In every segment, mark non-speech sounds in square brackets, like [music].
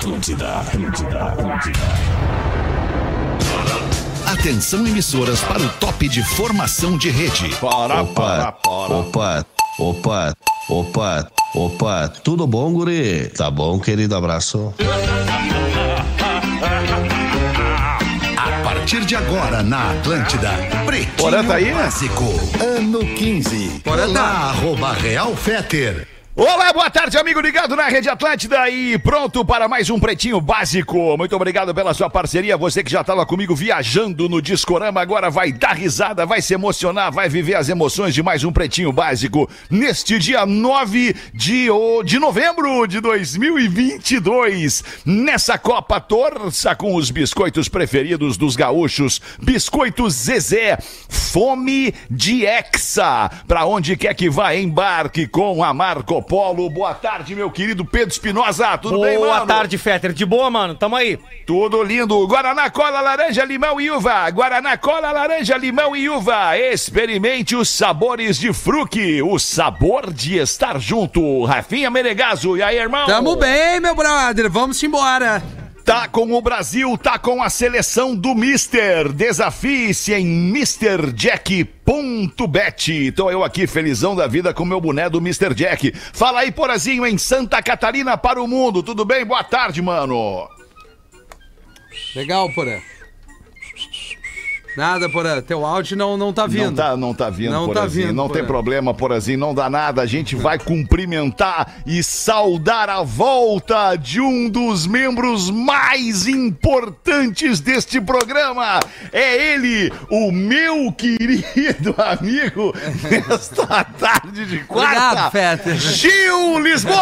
Atlântida, Atlântida, Atlântida. Atenção emissoras para o top de formação de rede. Para, Opa, opa, opa, opa, opa, tudo bom, guri? Tá bom, querido, abraço. [laughs] A partir de agora na Atlântida, Pretinho Porã tá aí? Básico, ano 15. Porã tá. Olá, arroba Real Feter. Olá, boa tarde, amigo ligado na Rede Atlântida e pronto para mais um Pretinho Básico. Muito obrigado pela sua parceria. Você que já estava comigo viajando no Discorama, agora vai dar risada, vai se emocionar, vai viver as emoções de mais um Pretinho Básico neste dia 9 de, de novembro de 2022. Nessa Copa, torça com os biscoitos preferidos dos gaúchos. Biscoitos Zezé, fome de Hexa. Pra onde quer que vá, embarque com a Marco Polo. Boa tarde, meu querido Pedro Espinosa. Tudo Boa bem, mano? tarde, Fetter. De boa, mano. Tamo aí. Tudo lindo. Guaraná, cola, laranja, limão e uva. Guaraná, cola, laranja, limão e uva. Experimente os sabores de fruque. O sabor de estar junto. Rafinha Menegaso. E aí, irmão? Tamo bem, meu brother. Vamos embora. Tá com o Brasil, tá com a seleção do Mister. Desafie-se em MrJack.bet. Tô eu aqui, felizão da vida, com meu boné do Mr. Jack. Fala aí, Porazinho, em Santa Catarina para o mundo. Tudo bem? Boa tarde, mano. Legal, Porã. Nada, Porã. Teu áudio não, não tá vindo. Não tá, não tá vindo, Não tá Porazinho. vindo, não tem Porã. problema, Porazinho. Não dá nada. A gente vai cumprimentar e saudar a volta de um dos membros mais importantes deste programa. É ele, o meu querido amigo, [laughs] nesta tarde de quarta. Obrigado. Gil Lisboa!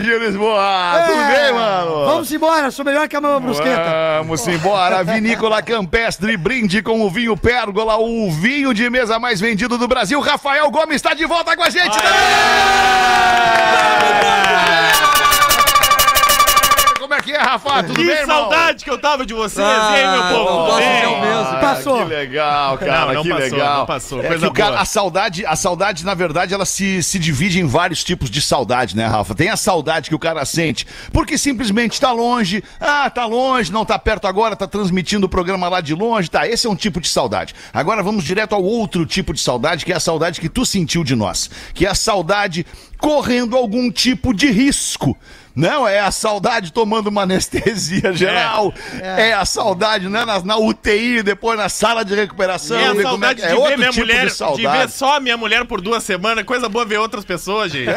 Gil Lisboa! Tudo bem, mano? É. Vamos embora, sou melhor que a mamãe brusqueta. Vamos embora, Vinícola Campestre, brinde com o vinho Pérgola, o vinho de mesa mais vendido do Brasil. Rafael Gomes está de volta com a gente. Como é que é, Rafa? Tudo Que bem, irmão? saudade que eu tava de vocês. Ah, e aí, meu povo? eu Tudo gosto bem? de um mesmo. Passou. Que legal, cara, Não, não que passou, legal. não passou, É coisa que o cara, a saudade, a saudade, na verdade, ela se, se divide em vários tipos de saudade, né, Rafa? Tem a saudade que o cara sente porque simplesmente tá longe, ah, tá longe, não tá perto agora, tá transmitindo o programa lá de longe, tá? Esse é um tipo de saudade. Agora vamos direto ao outro tipo de saudade, que é a saudade que tu sentiu de nós, que é a saudade correndo algum tipo de risco. Não, é a saudade tomando uma anestesia geral. É, a saudade, né? Na, na UTI, depois na sala de recuperação. É a como saudade é de ver minha tipo mulher, de de, ver só a minha mulher por duas semanas. Coisa boa ver outras pessoas, gente. [laughs]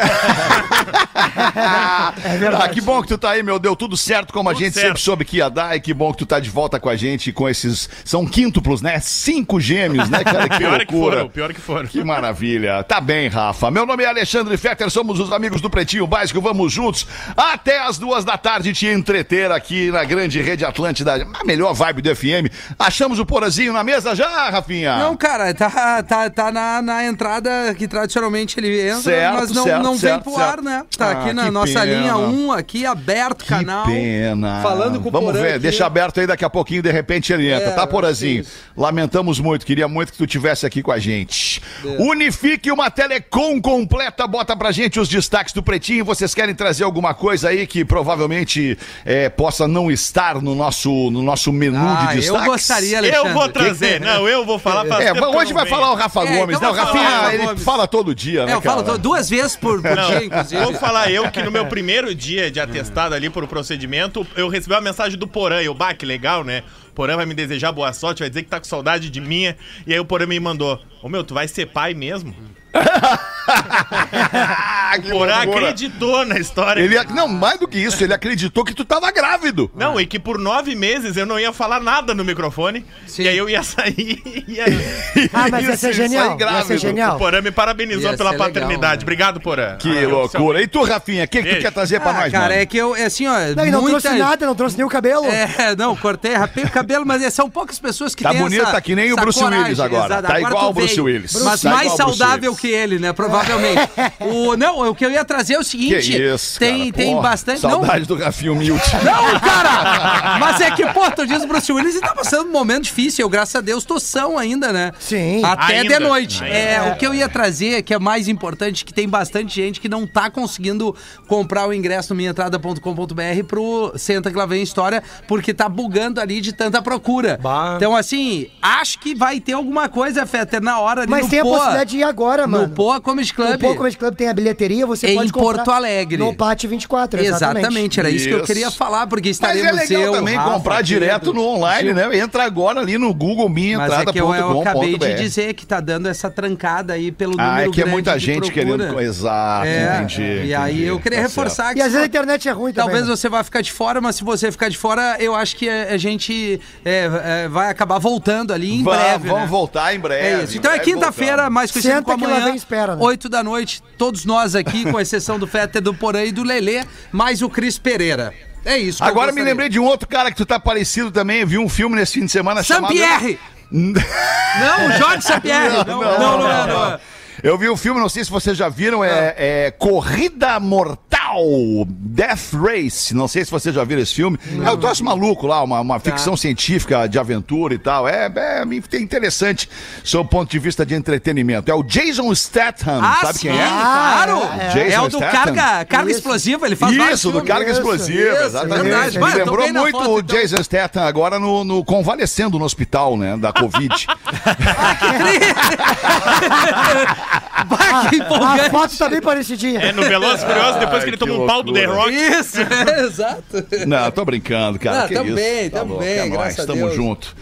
é verdade. Ah, que bom que tu tá aí, meu. Deu tudo certo como a Tudo gente certo. sempre soube que ia dar. E que bom que tu tá de volta com a gente com esses. São quíntuplos, né? Cinco gêmeos, né, cara? Que [laughs] pior é que loucura. foram, pior é que foram. Que maravilha. Tá bem, Rafa. Meu nome é Alexandre Fetter, somos os amigos do Pretinho Básico. Vamos juntos até as duas da tarde te entreter aqui na grande rede Atlântida, a melhor vibe do FM. Achamos o Porazinho na mesa já, Rafinha? Não, cara, tá, tá, tá na, na entrada que tradicionalmente ele entra, Certo, mas não, certo, não vem certo, pro certo. ar, né? Tá Ah, aqui na nossa pena. linha 1, aqui aberto, Que canal. pena. Falando com o Vamos Porã ver, aqui. deixa aberto aí daqui a pouquinho, de repente ele entra, É, tá, eu Porazinho? Lamentamos muito, queria muito que tu tivesse aqui com a gente. Unifique uma telecom completa, bota pra gente os destaques do Pretinho. Vocês querem trazer alguma coisa aí que provavelmente é, possa não estar no nosso, no nosso menu Ah, de eu destaques? gostaria, Alexandre. Eu vou trazer. Não, eu vou falar pra É, hoje vai falar o Rafa É, Gomes, então né? O o Rafinha, Rafa ele Gomes. fala todo dia, né, É, eu falo cara? tô- duas vezes por, por [laughs] dia, inclusive. Vou falar eu que no meu primeiro dia de atestado ali por procedimento, eu recebi uma mensagem do Porã. Eu, bah, que legal, né? Porã vai me desejar boa sorte, vai dizer que tá com saudade de mim. E aí o Porã me mandou: Ô meu, tu vai ser pai mesmo? [laughs] Porã acreditou na história. Ele, não, mais do que isso, ele acreditou que tu tava grávido. Não, e que por nove meses eu não ia falar nada no microfone. Sim. E aí eu ia sair e ia... [laughs] Ah, mas ia ser aí genial. Ia ser grávido. O genial. Porã me parabenizou Ia pela ser legal, paternidade. né? Obrigado, Porã. Que Ah, loucura. E tu, Rafinha, o que, que tu Beijo. quer trazer pra Ah, nós, cara, mano? é que eu, é assim, ó. Não, e não muita... trouxe nada, não trouxe nem o cabelo. É, não, cortei, rapei o cabelo, mas é, são poucas pessoas que Tá têm bonito, essa tá que nem o essa Bruce Willis agora. Tá igual tu o Bruce veio. Willis. Mas Tá mais igual o Bruce saudável Willis. Que ele, né, provavelmente. [laughs] o, não, o que eu ia trazer é o Que seguinte. isso, tem, cara. tem Pô, bastante. Saudade do Rafinho Milt. Não, [laughs] não, cara! Mas é que, pô, tu diz o Bruce Willis e tá passando um momento difícil. Eu, graças a Deus, tô são ainda, né? Sim. Até Ainda. de noite. Ainda. É, o que eu ia trazer, que é mais importante, que tem bastante gente que não tá conseguindo comprar o ingresso no minhaentrada.com.br pro Senta que lá vem história, porque tá bugando ali de tanta procura. Bah. Então, assim, acho que vai ter alguma coisa, Fetter, na hora ali Mas no tem a Poa, possibilidade de ir agora, mano. No Poa Comedy Club. No Poa Comedy Club tem a bilheteria, você Em pode comprar Porto Alegre. No Pátio 24, exatamente. Exatamente, era isso. que eu queria falar, porque Mas estaremos é legal eu, também Rafa, comprar Pedro, direto no online, né? Entra agora ali no Google Mas é que eu, eu acabei de dizer que tá dando essa trancada aí pelo número Ah, é que é muita gente procura. querendo. Exato, É, entendi. E aí eu queria Tá reforçar certo. que E às vezes a internet é ruim também. Talvez né? você vá ficar de fora, mas se você ficar de fora, eu acho que a gente é, é, vai acabar voltando ali em Va- breve. Vamos né? voltar em breve. É isso. em Então é quinta-feira, mais conhecido Senta como lá amanhã, espera, né? 8 da noite, todos nós aqui, com [laughs] exceção do Fetter, do Porã e do Lelê, mais o Cris Pereira. É isso. Agora me lembrei de um outro cara que tu tá parecido também. Vi um filme nesse fim de semana chamado. Saint-Pierre! [laughs] Não, Jorge Saint-Pierre! Não, não, não, é, não é. Eu vi o filme, não sei se vocês já viram, é, é Corrida Mortal, Death Race. Não sei se vocês já viram esse filme. É um troço maluco lá, uma, uma Tá. ficção científica de aventura e tal. É, é interessante sob o ponto de vista de entretenimento. É o Jason Statham, Ah, sabe sim, quem é? claro! Ah, É, Jason o do Statham. carga, carga Isso. explosiva, ele faz Isso, do filmes. carga Isso, explosiva, isso, exatamente. verdade. Me tô lembrou muito foto, o então. Jason Statham agora no, no convalescendo no hospital, né, da Covid. [laughs] [laughs] Bah, que A empolgante. foto tá bem parecidinha. É, no Veloz Furioso, depois que ele que toma um pau do The. Rock. Isso, é, [laughs] exato. Não, tô brincando, cara. Não, que tamo isso. bem, Tá tamo louco, bem, é graças nóis, a tamo Deus. junto.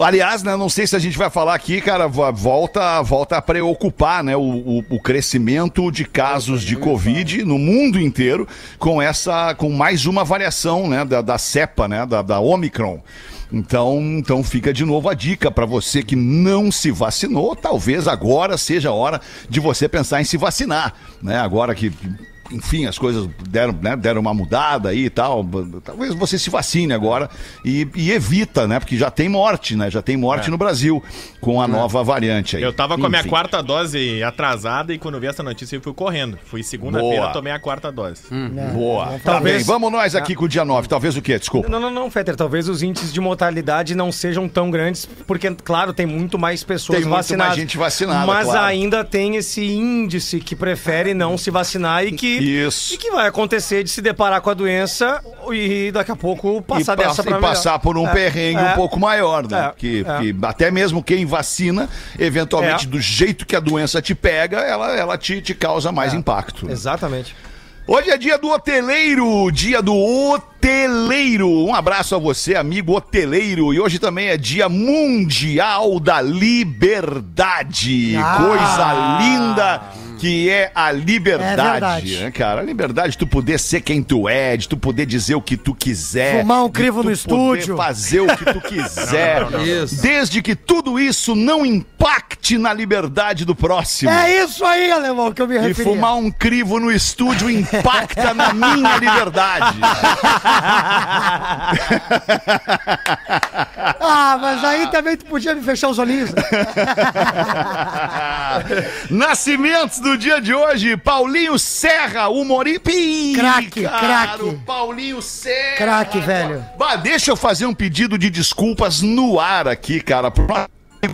Aliás, né, não sei se a gente vai falar aqui, cara, vo- volta, volta a preocupar, né, o, o- o crescimento de casos de Covid no mundo inteiro com essa, com mais uma variação, né, da, da cepa, né, da, da Omicron. Então, então fica de novo a dica para você que não se vacinou, talvez agora seja a hora de você pensar em se vacinar, né? Agora que enfim, as coisas deram, né, deram uma mudada aí e tal. Talvez você se vacine agora e, e evita, né? Porque já tem morte, né? Já tem morte no Brasil com a nova variante aí. Eu tava com a minha Enfim. quarta dose atrasada e quando eu vi essa notícia eu fui correndo. Fui segunda-feira, Boa. tomei a quarta dose. Boa. Tá Talvez- bem, vamos nós aqui com o dia 9. Talvez o quê? Desculpa. Não, não, não, Fetter. Talvez os índices de mortalidade não sejam tão grandes, porque, claro, tem muito mais pessoas Tem muito vacinadas. mais gente vacinada, Mas claro. ainda tem esse índice que prefere não se vacinar e que, Isso. e que vai acontecer de se deparar com a doença e daqui a pouco passar e, pass- dessa e pra melhor. passar por um É, perrengue é. um pouco maior, né? É, que, é. que até mesmo quem vacina, eventualmente, É. do jeito que a doença te pega, ela, ela te, te causa mais impacto. Exatamente. Hoje é dia do hoteleiro, dia do hoteleiro. Um abraço a você, amigo hoteleiro. E hoje também é dia mundial da liberdade. Ah. Coisa linda que é a liberdade, É né, cara? A liberdade de tu poder ser quem tu é, de tu poder dizer o que tu quiser. Fumar um de crivo tu no poder estúdio. fazer o que tu [laughs] quiser. Isso. Desde que tudo isso não impacte na liberdade do próximo. É isso aí, alemão, que eu me E referi. fumar um crivo no estúdio impacta na minha liberdade. [laughs] Ah, mas aí também tu podia me fechar os olhinhos. [laughs] Nascimentos do dia de hoje, Paulinho Serra, humorista. Craque, craque. Paulinho Serra. Craque, velho. Bah, deixa eu fazer um pedido de desculpas no ar aqui, cara, amigo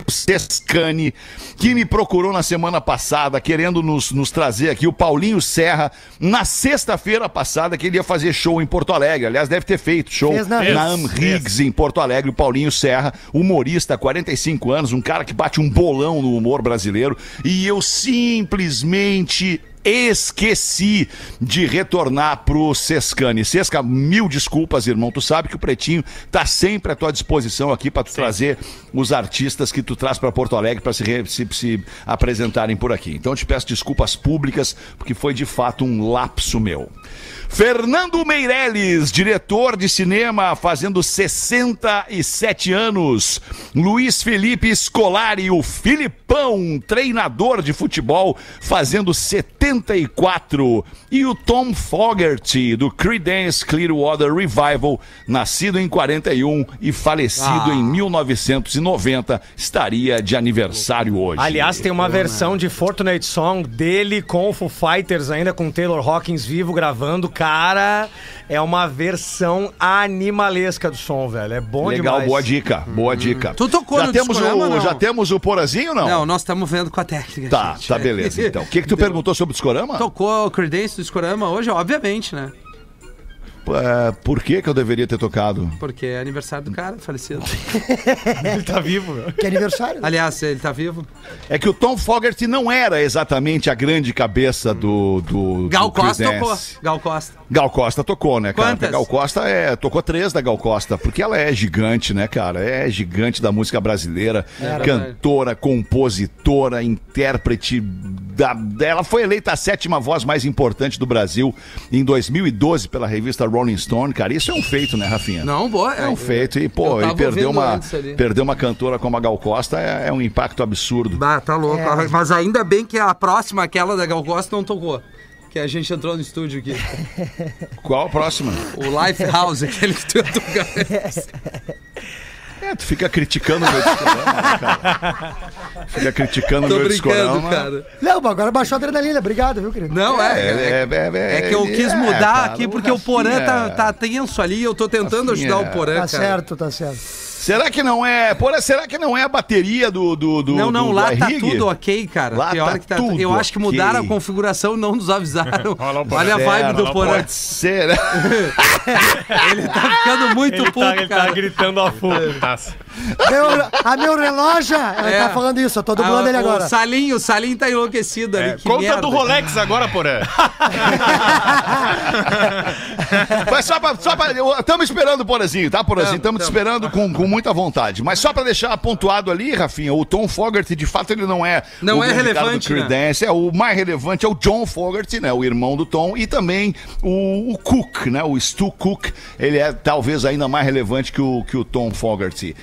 Sescani, que me procurou na semana passada, querendo nos, nos trazer aqui o Paulinho Serra, na sexta-feira passada, que ele ia fazer show em Porto Alegre. Aliás, deve ter feito show Fez na- na Amrigs, em Porto Alegre. O Paulinho Serra, humorista, 45 anos, um cara que bate um bolão no humor brasileiro. E eu simplesmente esqueci de retornar pro Sescani. Sesca, mil desculpas, irmão. Tu sabe que o Pretinho tá sempre à tua disposição aqui para tu trazer os artistas que tu traz para Porto Alegre para se, se- se apresentarem por aqui. Então eu te peço desculpas públicas, porque foi de fato um lapso meu. Fernando Meirelles, diretor de cinema, fazendo 67 anos. Luiz Felipe Scolari, o Filipão, treinador de futebol, fazendo 71 74. E o Tom Fogerty, do Creedence Clearwater Revival, nascido em 41 e falecido Ah. em 1990, estaria de aniversário hoje. Aliás, tem uma versão de Fortunate Song dele com o Foo Fighters, ainda com o Taylor Hawkins vivo gravando. Cara, é uma versão animalesca do som, velho. É bom Legal, demais. boa dica, boa dica. Tu tocou já no temos discorama, o, não? Já temos o Porazinho ou não? Não, nós estamos vendo com a técnica. Tá, gente. tá beleza. [laughs] Então, o que que tu perguntou sobre o discorama? Tocou o Creedence do Discorama hoje, obviamente, né? É, por que que eu deveria ter tocado? Porque é aniversário do cara, falecido. [laughs] Ele tá vivo. Que aniversário? Aliás, ele tá vivo. É que o Tom Fogerty não era exatamente a grande cabeça do. do Gal do Costa tocou. Gal Costa. Gal Costa tocou, né, cara? Quantas? Porque Gal Costa é, tocou três da Gal Costa, porque ela é gigante, né, cara? É gigante da música brasileira, cantora, compositora, intérprete. Da, ela foi eleita a sétima voz mais importante do Brasil em 2012 pela revista Rolling Stone, cara. Isso é um feito, né, Rafinha? Não, boa. É um feito. E, pô, e perder uma, perder uma cantora como a Gal Costa é, é um impacto absurdo. Bah, tá louco. Mas ainda bem que a próxima, aquela da Gal Costa, não tocou. Que a gente entrou no estúdio aqui. Qual a próxima? O Lifehouse, aquele que tu ia tocar. [laughs] É, tu fica criticando o meu discorama, né, cara? Fica criticando o meu discorama. cara. Não, mas agora baixou a adrenalina. Obrigado, viu, querido? Não, é. É, É, é, é, é que eu ele- quis é, mudar cara, aqui porque o Porã Rafinha- tá, tá tenso ali. Eu tô tentando Rafinha, ajudar o Porã, Tá cara. certo, tá certo. Será que não é. Porra, será que não é a bateria do. do, do Não, não, do lá tá iRig? tudo ok, cara. Lá Pior tá que tá. tudo eu acho que mudaram ok. a configuração, não nos avisaram. [laughs] Olha o Porã. Olha a vibe do Porã. Pode ser. né? Ele tá ficando muito Ele, puto, tá, ele tá cara. gritando a full. Meu, a meu relógio, ela É. tá falando isso, eu tô dublando Ah, ele agora. O Salinho, o Salinho tá enlouquecido ali. É, que conta merda. do Rolex agora, Porã. [laughs] Mas só pra. Só pra esperando o Porazinho, tá, Porazinho? Tamo, Estamos te esperando com, com muita vontade. Mas só pra deixar pontuado ali, Rafinha, o Tom Fogerty, de fato, ele não é. Não o é relevante, do Creedence. É, o mais relevante é o John Fogerty, né? O irmão do Tom. E também o, o Cook, né? O Stu Cook. Ele é talvez ainda mais relevante que o, que o Tom Fogerty.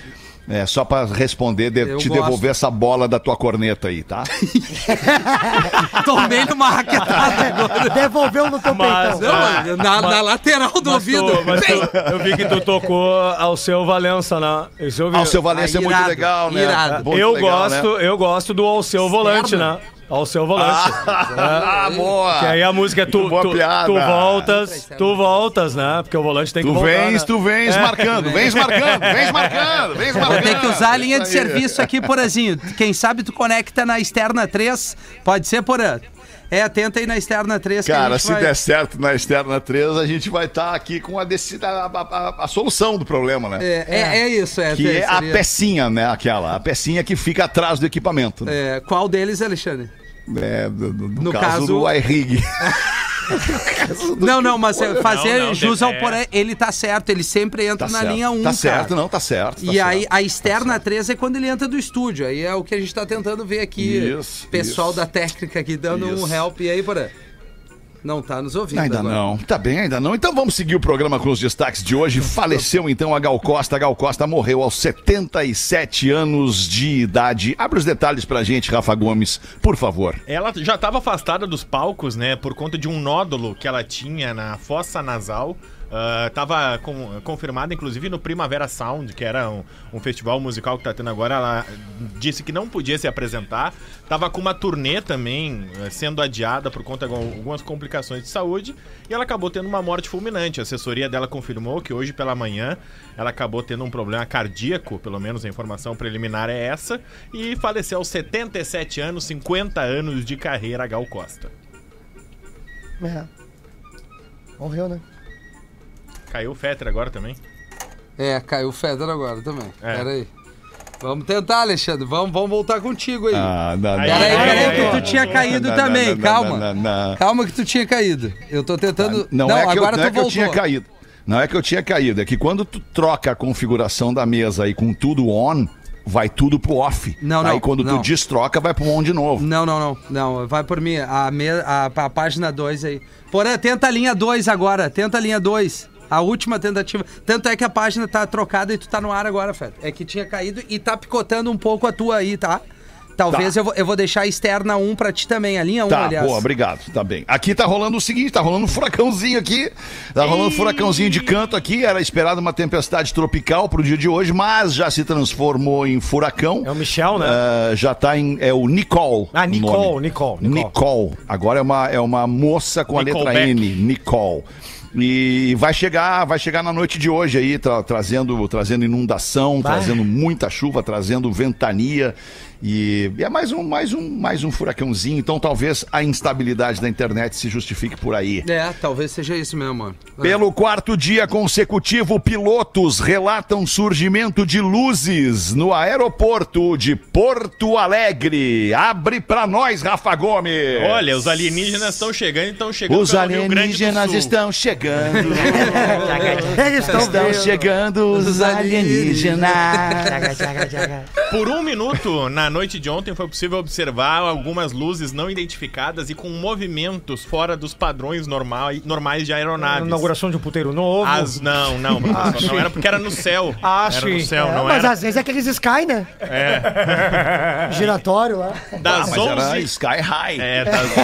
É, só pra responder, de- te gosto. devolver essa bola da tua corneta aí, tá? [laughs] Tomei numa raquetada agora. Devolveu no teu Mas- peitão. Não, na, na lateral do Mas ouvido. tu- mas eu vi que tu tocou ao seu Valença, né? Isso eu vi. Ah, o seu Valência Ah, é muito irado, legal, né? irado. Muito eu legal, né? gosto, eu gosto do ao seu volante, né? Ao seu volante. [laughs] Ah, boa! Que aí a música é tu, tu, piada. tu voltas, tu voltas, né? Porque o volante tem que Tu voltar. vens, né? tu vens marcando, vens marcando, vens marcando, vens marcando. Vou ter que usar a linha de serviço aqui, Porazinho. Quem sabe tu conecta na externa 3. Pode ser, Porã? É, tenta aí na externa 3 que a Cara, gente se vai... der certo na externa 3, a gente vai estar aqui com a, decida, a, a- a- a solução do problema, né? É, é, é isso, é. que é a seria- pecinha, né? Aquela, a pecinha que fica atrás do equipamento. né? É, qual deles, Alexandre? É, do- do- no, No caso, caso- do iRig. [laughs] Não, não, mas é, fazer Não, não, jus é- ao Porã, ele tá certo, ele sempre entra Tá na certo. linha 1, Tá cara. certo, não, tá certo. tá E aí, certo. a externa 3 é quando ele entra do estúdio. Aí é o que a gente tá tentando ver aqui. Isso, Pessoal isso. da técnica aqui dando um Isso. help. E aí, Porã? Não tá nos ouvindo Ainda agora. não, tá bem, ainda não. Então vamos seguir o programa com os destaques de hoje. [laughs] Faleceu então a Gal Costa. A Gal Costa morreu aos 77 anos de idade. Abre os detalhes pra gente, Rafa Gomes, por favor. Ela já estava afastada dos palcos, né, por conta de um nódulo que ela tinha na fossa nasal. Ah, tava com- confirmada, inclusive, no Primavera Sound, que era um, um festival musical que tá tendo agora. Ela disse que não podia se apresentar. Tava com uma turnê também eh, sendo adiada por conta de algumas complicações de saúde. E ela acabou tendo uma morte fulminante. A assessoria dela confirmou que hoje pela manhã ela acabou tendo um problema cardíaco, pelo menos a informação preliminar é essa. E faleceu aos 77 anos, 50 anos de carreira, Gal Costa. É. Morreu, né? Caiu o Fetter agora também. É, caiu o Feder agora também. É. Pera aí. Vamos tentar, Alexandre. Vamos, vamos voltar contigo aí. Ah, não, Aí, Pera aí, aí, pera aí, aí, que tu tinha aí, caído não, também. não, não, Calma. não, não, não. Calma que tu tinha caído. Eu tô tentando. Não, é que, eu, não é que eu tinha caído. Não é que eu tinha caído, é que quando tu troca a configuração da mesa aí com tudo on, vai tudo pro off. Não, não, Aí quando não. tu destroca, vai pro on de novo. Não, não, não. Não, vai por mim. A, me, a, a página 2 aí. Porém, tenta a linha 2 agora. Tenta a linha 2. A última tentativa. Tanto é que a página tá trocada e tu tá no ar agora, Fred. É que tinha caído e tá picotando um pouco a tua aí, tá? Talvez Tá. eu, vou, eu vou deixar a externa 1 pra ti também, a linha 1, Tá, aliás. boa, obrigado. Tá bem. Aqui tá rolando o seguinte, tá rolando um furacãozinho aqui. Tá rolando um furacãozinho de canto aqui. Era esperado uma tempestade tropical pro dia de hoje, mas já se transformou em furacão. É o Michel, né? Ah, já tá em. É o Nicole. Ah, Nicole. Nicole, Nicole. Nicole. Agora é uma, é uma moça com a letra Nickelback. N, Nicole. E vai chegar, vai chegar na noite de hoje aí, tra- trazendo, trazendo inundação, Bah. trazendo muita chuva, trazendo ventania. E é mais um, mais um, mais um furacãozinho. Então talvez a instabilidade da internet se justifique por aí. É, talvez seja isso mesmo, mano. Pelo quarto dia consecutivo, pilotos relatam surgimento de luzes no aeroporto de Porto Alegre. Abre pra nós, Rafa Gomes. Olha, os alienígenas estão chegando [laughs] e estão chegando Os alienígenas estão chegando. Eles estão estão chegando os alienígenas. Por um minuto, na noite de ontem, foi possível observar algumas luzes não identificadas e com movimentos fora dos padrões normais, normais de aeronaves. Inauguração de um puteiro novo. As, não, não, [laughs] professor, não era porque era no céu. Ah, era no sim. céu, É, não mas era. às vezes é aqueles Sky, né? É. [laughs] Giratório lá. Das Ah, mas era 11 Sky High. É, das,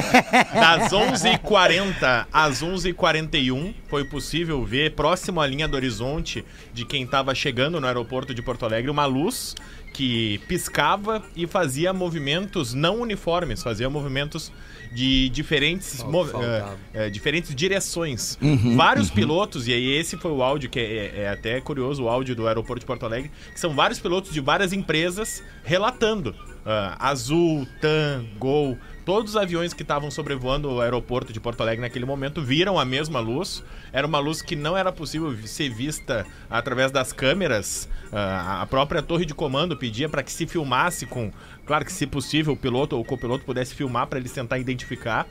das 11h40 às 11h41 foi possível ver, próximo à linha do horizonte de quem estava chegando no aeroporto de Porto Alegre, uma luz que piscava e fazia movimentos não uniformes, fazia movimentos de diferentes, mov- eh, eh, diferentes direções. Uhum, vários pilotos, e aí esse foi o áudio, que é, é até curioso, o áudio do aeroporto de Porto Alegre, que são vários pilotos de várias empresas relatando. Ah, Azul, TAM, Gol, todos os aviões que estavam sobrevoando o aeroporto de Porto Alegre naquele momento viram a mesma luz. Era uma luz que não era possível ser vista através das câmeras. Ah, a própria torre de comando pedia para que se filmasse com, claro que se possível, o piloto ou o copiloto pudesse filmar para eles tentar identificar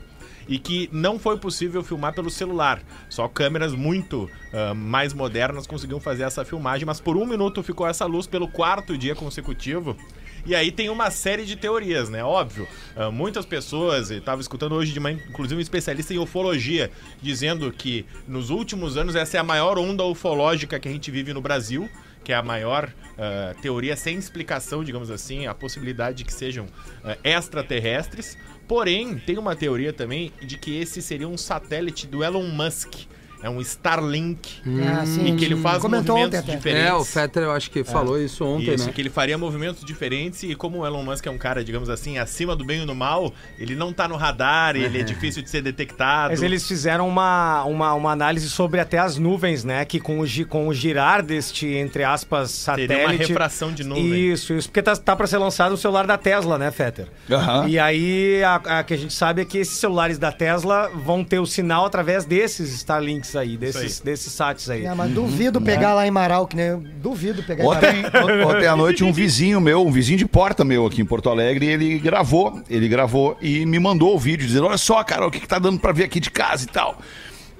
e que não foi possível filmar pelo celular. Só câmeras muito ah, mais modernas conseguiam fazer essa filmagem, mas por um minuto ficou essa luz pelo quarto dia consecutivo. E aí tem uma série de teorias, né? Óbvio, ah, muitas pessoas, estava escutando hoje de manhã, inclusive um especialista em ufologia, dizendo que nos últimos anos essa é a maior onda ufológica que a gente vive no Brasil, que é a maior ah, teoria sem explicação, digamos assim, a possibilidade de que sejam ah, extraterrestres. Porém, tem uma teoria também de que esse seria um satélite do Elon Musk. É um Starlink. Ah, sim. E que ele faz Comentou movimentos ontem até. diferentes. É, o Fetter eu acho que falou isso ontem, Isso, né? que ele faria movimentos diferentes e como o Elon Musk é um cara, digamos assim, acima do bem e do mal, ele não tá no radar, ele é difícil de ser detectado. Mas eles fizeram uma, uma, uma análise sobre até as nuvens, né? Que com o, gi- com o girar deste, entre aspas, satélite... Teria uma refração de nuvem. Isso, isso. Porque tá, tá pra ser lançado o celular da Tesla, né, Fetter? Aham. E aí, a, a que a gente sabe é que esses celulares da Tesla vão ter o sinal através desses Starlinks aí, desses, desses sats aí. É, mas duvido pegar lá em Marau, que nem duvido pegar em Ontem, Marau. ontem à noite, um vizinho meu, um vizinho de porta meu aqui em Porto Alegre, ele gravou, ele gravou e me mandou o vídeo, dizendo: Olha só, cara, o que, que tá dando pra ver aqui de casa e tal.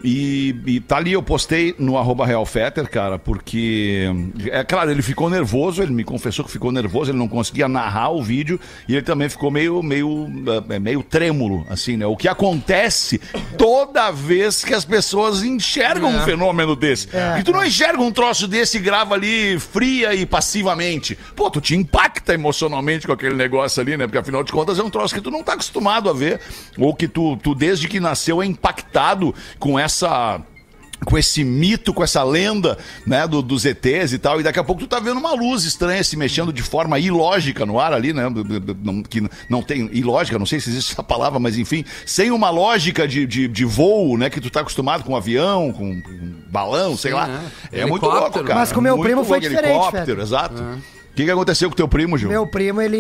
E, e tá ali, eu postei no arroba Realfetter, cara, porque. É claro, ele ficou nervoso, ele me confessou que ficou nervoso, ele não conseguia narrar o vídeo e ele também ficou meio, meio, eh, meio trêmulo, assim, né? O que acontece toda vez que as pessoas enxergam um fenômeno desse. e tu não enxerga um troço desse e grava ali fria e passivamente. Pô, tu te impacta emocionalmente com aquele negócio ali, né? Porque afinal de contas é um troço que tu não tá acostumado a ver, ou que tu, tu desde que nasceu é impactado com essa com esse mito, com essa lenda, né, do, dos ETs e tal, e daqui a pouco tu tá vendo uma luz estranha se mexendo de forma ilógica no ar ali, né, que não tem, ilógica, não sei se existe essa palavra, mas enfim, sem uma lógica de, de, de voo, né, que tu tá acostumado com avião, com, com balão, sei lá. é. É, muito louco, cara. Mas com meu Muito primo foi diferente, Helicóptero, exato. O que, que aconteceu com teu primo, Gil? Meu primo, ele,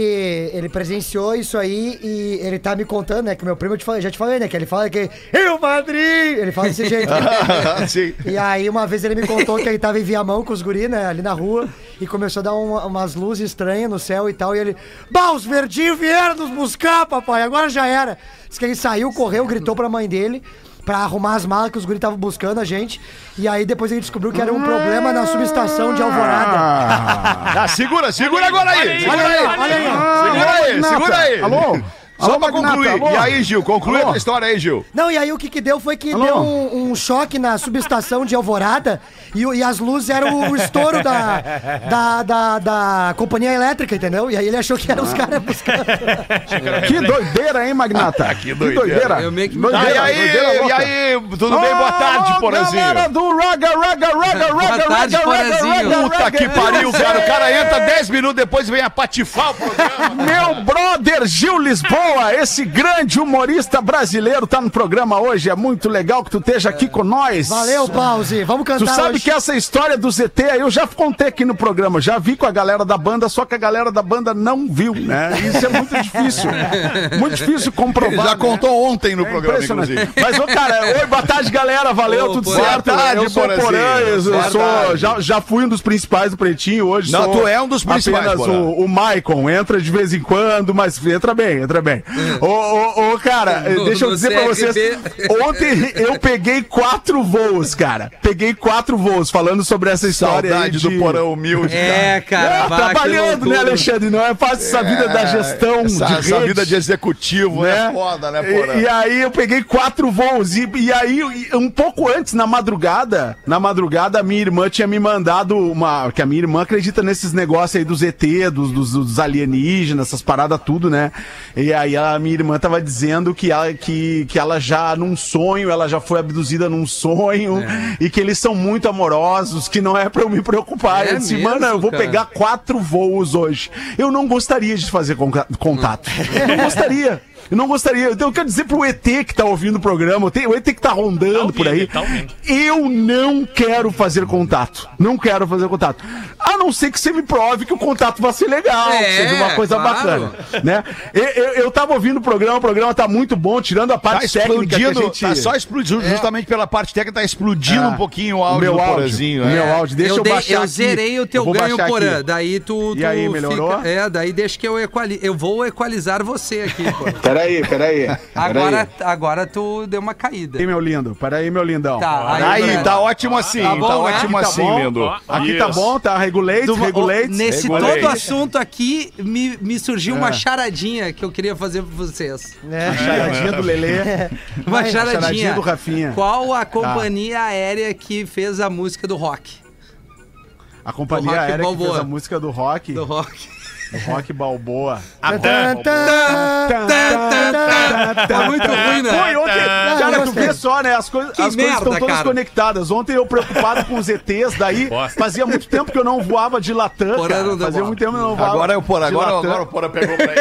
ele presenciou isso aí e ele tá me contando, né? Que meu primo, eu te falei, já te falei, né? Que ele fala que eu, padrinho! Ele fala desse jeito. [laughs] Sim. E aí, uma vez ele me contou que ele tava em Viamão com os guri, né? Ali na rua. E começou a dar uma- umas luzes estranhas no céu e tal. E ele, bah, os verdinhos vieram nos buscar, papai. Agora já era. Diz que ele saiu, correu, gritou pra mãe dele. Pra arrumar as malas que os guri estavam buscando a gente. E aí depois ele descobriu que era um problema na subestação de Alvorada. Ah, segura, segura agora aí! Segura Olha aí, aí! olha aí, ó. Segura aí, segura aí! Alô? Só Alô, pra Magnata, concluir. alô? E aí, Gil? Conclui Alô? a tua história aí, Gil. Não, e aí o que que deu foi que Alô? deu um, um choque na subestação de Alvorada e, o- e as luzes eram o estouro da, da, da, da companhia elétrica, entendeu? E aí ele achou que eram os caras buscando. Que doideira, hein, Magnata? [laughs] Que doideira. Eu meio que- Ah, e aí, doideira e aí, tudo bem? Boa tarde, Porazinho. Galera do Raga, Raga, Raga, Boa Raga, tarde, Raga, Raga, Porazinho. Raga, Puta que pariu, cara. O cara entra 10 minutos depois e vem a patifar o programa. Meu brother Gil Lisboa, esse grande humorista brasileiro, tá no programa hoje. É muito legal que tu esteja aqui com nós. Valeu, Pause. Vamos Tu cantar sabe hoje. que essa história do ZT aí eu já contei aqui no programa, já vi com a galera da banda, só que a galera da banda não viu, né? Isso é muito difícil. [laughs] Muito difícil comprovar. Já né? contou ontem no É programa, inclusive. Mas, ô, cara, oi, boa tarde, galera. Valeu, Ô, tudo Porã. certo? Boa tarde, eu sou eu, Boa sou. Já, já fui um dos principais do Pretinho hoje. Não, sou tu é um dos principais, Apenas o, o Maicon entra de vez em quando, mas entra bem, entra bem. Ô, ô, ô, cara, [laughs] No- deixa eu dizer pra vocês. Ontem eu peguei quatro voos, cara. Peguei quatro voos falando sobre essa história Saudade aí de... do porão humilde. É, cara. É, bah, que trabalhando, né, loucura. Alexandre? Não é fácil essa vida da gestão Essa, de essa rede. vida de executivo né? é foda, né, Porã? E, e aí eu peguei quatro voos. E, e aí, um pouco antes, na madrugada, na madrugada, a minha irmã tinha me mandado uma. Que a minha irmã acredita nesses negócios aí dos ET, dos, dos, dos alienígenas, essas paradas tudo, né? E aí a minha irmã tava dizendo que ela, que, que ela já, num sonho, ela já foi abduzida num sonho, e que eles são muito amorosos, que não é pra eu me preocupar. É eu disse, mano, eu vou cara? pegar quatro voos hoje. Eu não gostaria de fazer contato. Eu não gostaria. Eu não gostaria. Então eu quero dizer pro ET que tá ouvindo o programa, o ET que tá rondando Tá por aí, ouvindo, tá ouvindo. eu não quero fazer contato. Não quero fazer contato. A não ser que você me prove que o contato vai ser legal, É, que seja uma coisa claro. bacana. Né? Eu, eu, eu tava ouvindo o programa, o programa tá muito bom, tirando a Tá parte técnica que a explodindo, gente... tá só explodindo, justamente pela parte técnica, tá explodindo É. um pouquinho o o áudio meu do áudio, Porazinho. o é. meu áudio. Deixa eu, eu, dei- baixar eu aqui. zerei o teu ganho, Porã. aqui. Daí tu, tu E aí, melhorou? fica- É, daí deixa que eu equali... Eu vou equalizar você aqui, Porã. Peraí, peraí. Agora, agora tu deu uma caída. Peraí, meu lindo. Peraí, meu lindão. Tá, Aí, Porã. tá ótimo assim, Tá tá, bom, né? ótimo tá assim, bom? lindo. Aqui tá Isso. bom, tá? Regulate, Tu- regulate. Nesse Regulei. todo assunto aqui, me, me surgiu É. uma charadinha que eu queria fazer pra vocês. A charadinha do Lelê. [laughs] Uma charadinha charadinha. do Rafinha. Qual a companhia aérea que fez a música do rock? A companhia Do Rock aérea que fez a música do rock. Do rock. Rock Balboa. Tá muito ruim, né? Foi ontem, eu cara, tu vê só, né? As, coisas estão todas cara. conectadas. Ontem eu preocupado com os ETs, daí Bosta. fazia muito tempo que eu não voava de Latam, cara. Fazia muito tempo que eu não voava Agora é o Porã, agora, agora o Porã pegou pra ele.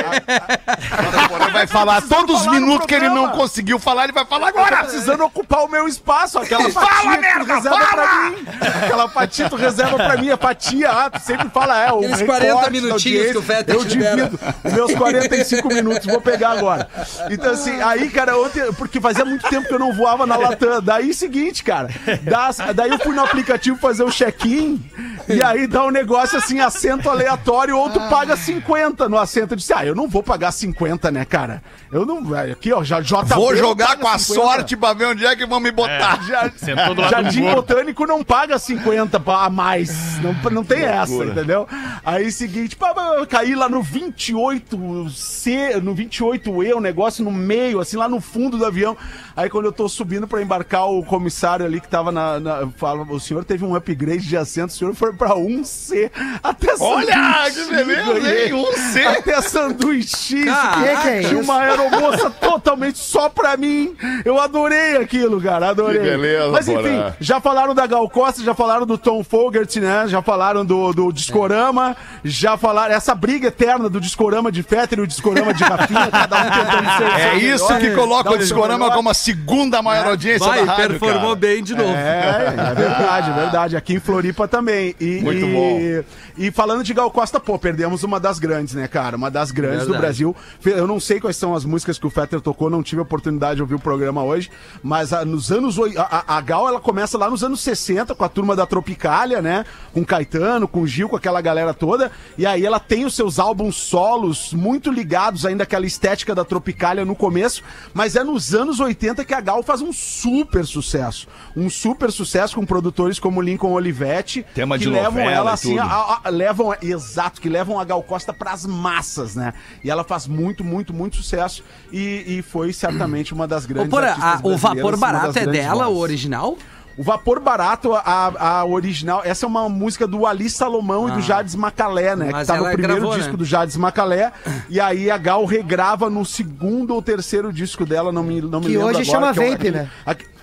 Agora o Porã vai falar todos os minutos que ele não conseguiu falar, ele vai falar Tá agora. precisando ocupar o meu espaço, aquela Fala, fatia que tu merda, reserva fala! pra mim. Aquela fatia tu reserva pra mim, a fatia, ah, tu sempre fala, é, o Aqueles recorte 40 da minutinhos que o Fetter Eu divido, os meus 45 minutos, vou pegar agora. Então assim, aí, cara, ontem, porque fazia muito tempo que eu não voava na Latam, daí seguinte, cara, dá- daí eu fui no aplicativo fazer o check-in, e aí dá um negócio assim, assento aleatório, ou tu paga 50 no assento. Eu disse, ah, eu não vou pagar 50, né, cara? Eu não, aqui, ó, já JB, Vou jogar com a 50. sorte pra ver onde é que vão me botar. Já, Sentou do lado Jardim do. Botânico não paga 50 pa- a mais. Não, não tem essa, entendeu? Aí, seguinte, pá, caí lá no 28C, no 28E, um negócio no meio, assim, lá no fundo do avião. Aí, quando eu tô subindo pra embarcar, o comissário ali que tava na. na fala, o senhor teve um upgrade de assento, o senhor foi pra 1C. Até Olha, que beleza, hein? 1C. Até sanduíche. Caraca, que que é isso? uma aeromoça totalmente só pra mim. Eu adorei aquilo, cara. Adorei. Que beleza, Mas enfim, já falaram da Gal Costa, já falaram do Tom Fogerty, né? Já falaram do, do Discorama, já falaram. Essa briga eterna do Discorama de Fetter e o Discorama de Rafinha, cada um tentando ser. [laughs] É isso melhor, que coloca o seu Discorama melhor. como a segunda maior audiência Vai, da rádio, performou cara. bem de novo. É, é verdade, é verdade. Aqui em Floripa também. E, Muito e, bom. E falando de Gal Costa, pô, perdemos uma das grandes, né, cara? Uma das grandes do Verdade. Brasil. Fe- Eu não sei quais são as músicas que o Fetter tocou, não tive a oportunidade de ouvir o programa hoje, mas ah, nos anos. A, a- a Gal, ela começa lá nos anos 60 com a turma da Tropicália, né? Com Caetano, com Gil, com aquela galera toda. E aí ela tem os seus álbuns solos muito ligados ainda àquela estética da Tropicália no começo, mas é nos anos 80 que a Gal faz um super sucesso. Um super sucesso com produtores como Lincoln Olivetti. Tema que de levam ela assim, a- a- levam, exato, que levam a Gal Costa pras massas, né? E ela faz muito, muito, muito sucesso e, e foi certamente uma das Ô, grandes artistas a- o Vapor Barato é dela, o vozes. original? O Vapor Barato, a, a original, essa é uma música do Ali Salomão e do Jades Macalé, né? Ah. Que tá no primeiro gravou, disco né? do Jades Macalé. E aí a Gal regrava no segundo ou terceiro disco dela, não me, não me Que lembro hoje agora, chama que é o- Vape, né?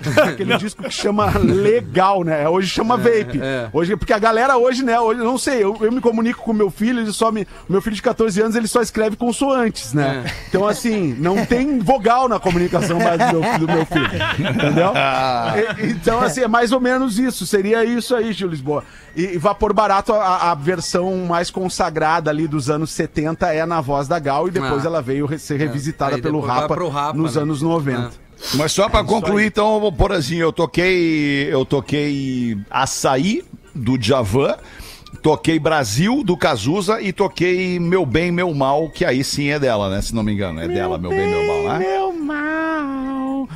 [laughs] Aquele disco que chama Legal, né? Hoje chama Vape. é. Hoje, porque a galera hoje, né? Hoje, não sei, eu, eu me comunico com meu filho, ele só me. Meu filho de 14 anos, ele só escreve consoantes, né? É. Então, assim, não tem vogal na comunicação mais do meu, do meu filho. Entendeu? E- então, assim, é mais ou menos isso. Seria isso aí, Gil Lisboa. E, e Vapor Barato, a, a versão mais consagrada ali dos anos 70 é na voz da Gal e depois Ah. ela veio ser revisitada Aí pelo Rapa, Rapa, nos né? anos 90. Mas só pra concluir, então, Porazinho, eu toquei. Eu toquei Açaí do Djavan, toquei Brasil do Cazuza e toquei Meu Bem, Meu Mal, que aí sim é dela, né? Se não me engano. É dela, Meu Bem, Meu Mal, né? Meu mal.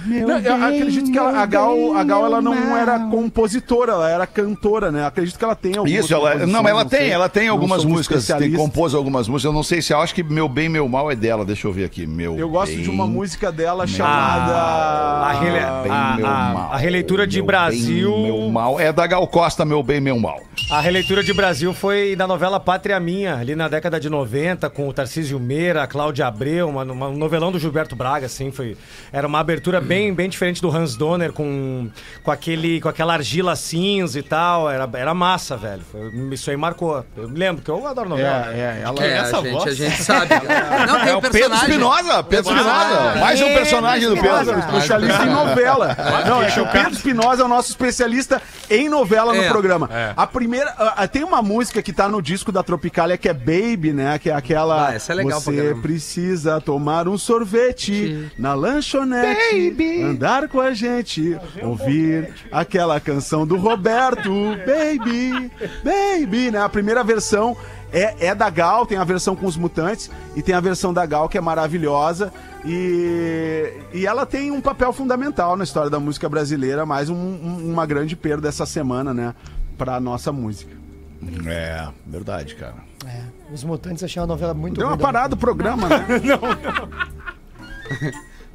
Não, eu acredito que ela- a Gal, a Gal ela não era compositora, ela era cantora, né? Acredito que ela tem algumas Isso, ela, não, ela tem, sei. ela tem Não algumas um músicas, tem, compôs algumas músicas, eu não sei se, eu acho que Meu Bem, Meu Mal é dela, deixa eu ver aqui, Meu Eu gosto Bem, de uma música dela A, chamada. rele- Bem, a- Meu a- Mal. a releitura de Meu Brasil. Bem, meu Mal, é da Gal Costa, Meu Bem, Meu Mal. A releitura de Brasil foi da novela Pátria Minha, ali na década de 90, com o Tarcísio Meira, a Cláudia Abreu, uma, uma- um novelão do Gilberto Braga, assim, foi... Era uma abertura bem, bem diferente do Hans Donner, com, com, aquele, com aquela argila cinza e tal, era, era massa, velho. Foi- isso aí marcou. Eu me lembro, que eu adoro novela. É, é, ela É, essa a gente, voz? a gente sabe. [laughs] Não, tem É o o Pedro. Espinosa, Pedro Espinosa, mais um personagem do Pedro. especialista em novela. Não, é que o Pedro Espinosa é o nosso especialista em novela no É. programa. A primeira. A- a- tem uma música que tá no disco da Tropicália que é Baby, né? Que é aquela. Ah, essa é legal Você precisa tomar um sorvete na lanchonete, andar com a gente, ouvir aquela canção do Roberto, [laughs] Baby, Baby, né? A primeira versão. É, é da Gal, tem a versão com os mutantes e tem a versão da Gal que é maravilhosa. E, e ela tem um papel fundamental na história da música brasileira, mais um- um- uma grande perda essa semana, né? Pra nossa música. É, verdade, cara. Os Mutantes achei uma novela muito Deu uma da- parada o programa, né? [laughs]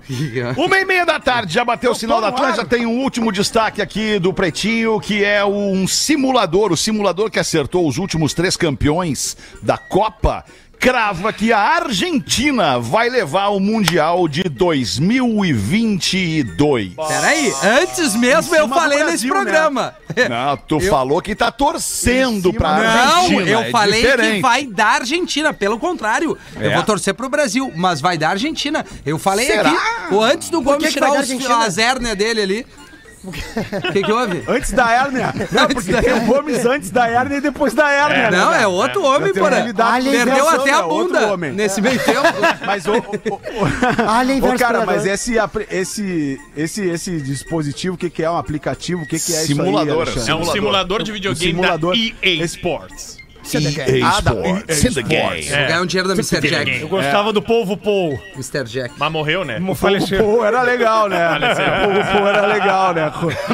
[laughs] Uma e meia da tarde, já bateu o sinal da. Atlântica. Tem um último destaque aqui do Pretinho, que é um simulador. O simulador que acertou os últimos três campeões da Copa. Crava que a Argentina vai levar o Mundial de 2022. Peraí, antes mesmo eu falei nesse Brasil, né? programa. [laughs] Não, tu falou que tá torcendo pra Não, Argentina. eu é falei que diferente. vai dar Argentina. Pelo contrário, eu É? vou torcer pro Brasil, mas vai dar Argentina. Eu falei Será? aqui, o antes do Gomes que que tirar os, Argentina? as hérnias dele ali. O que, que houve? Antes da hérnia. [laughs] Não, porque tem o Gomes antes da hérnia e depois da hérnia. né, Não, cara? é outro homem, porra. Perdeu até é a outro bunda homem. nesse meio [laughs] tempo. Mas o, o, o- [laughs] cara, mas esse, esse, esse, esse dispositivo, o que, que é? Um aplicativo? O que, que é Simulador, isso aí, Alexandre? É um simulador de videogame simulador. da EA Sports. EA Ah, da- Sports. EA In the game. Vou ganhar um dinheiro da Mr. Jack. Eu gostava do Polvo Paul. Mr. Jack. Mas morreu, né? O faleceu. povo era legal, né? O povo era legal, né?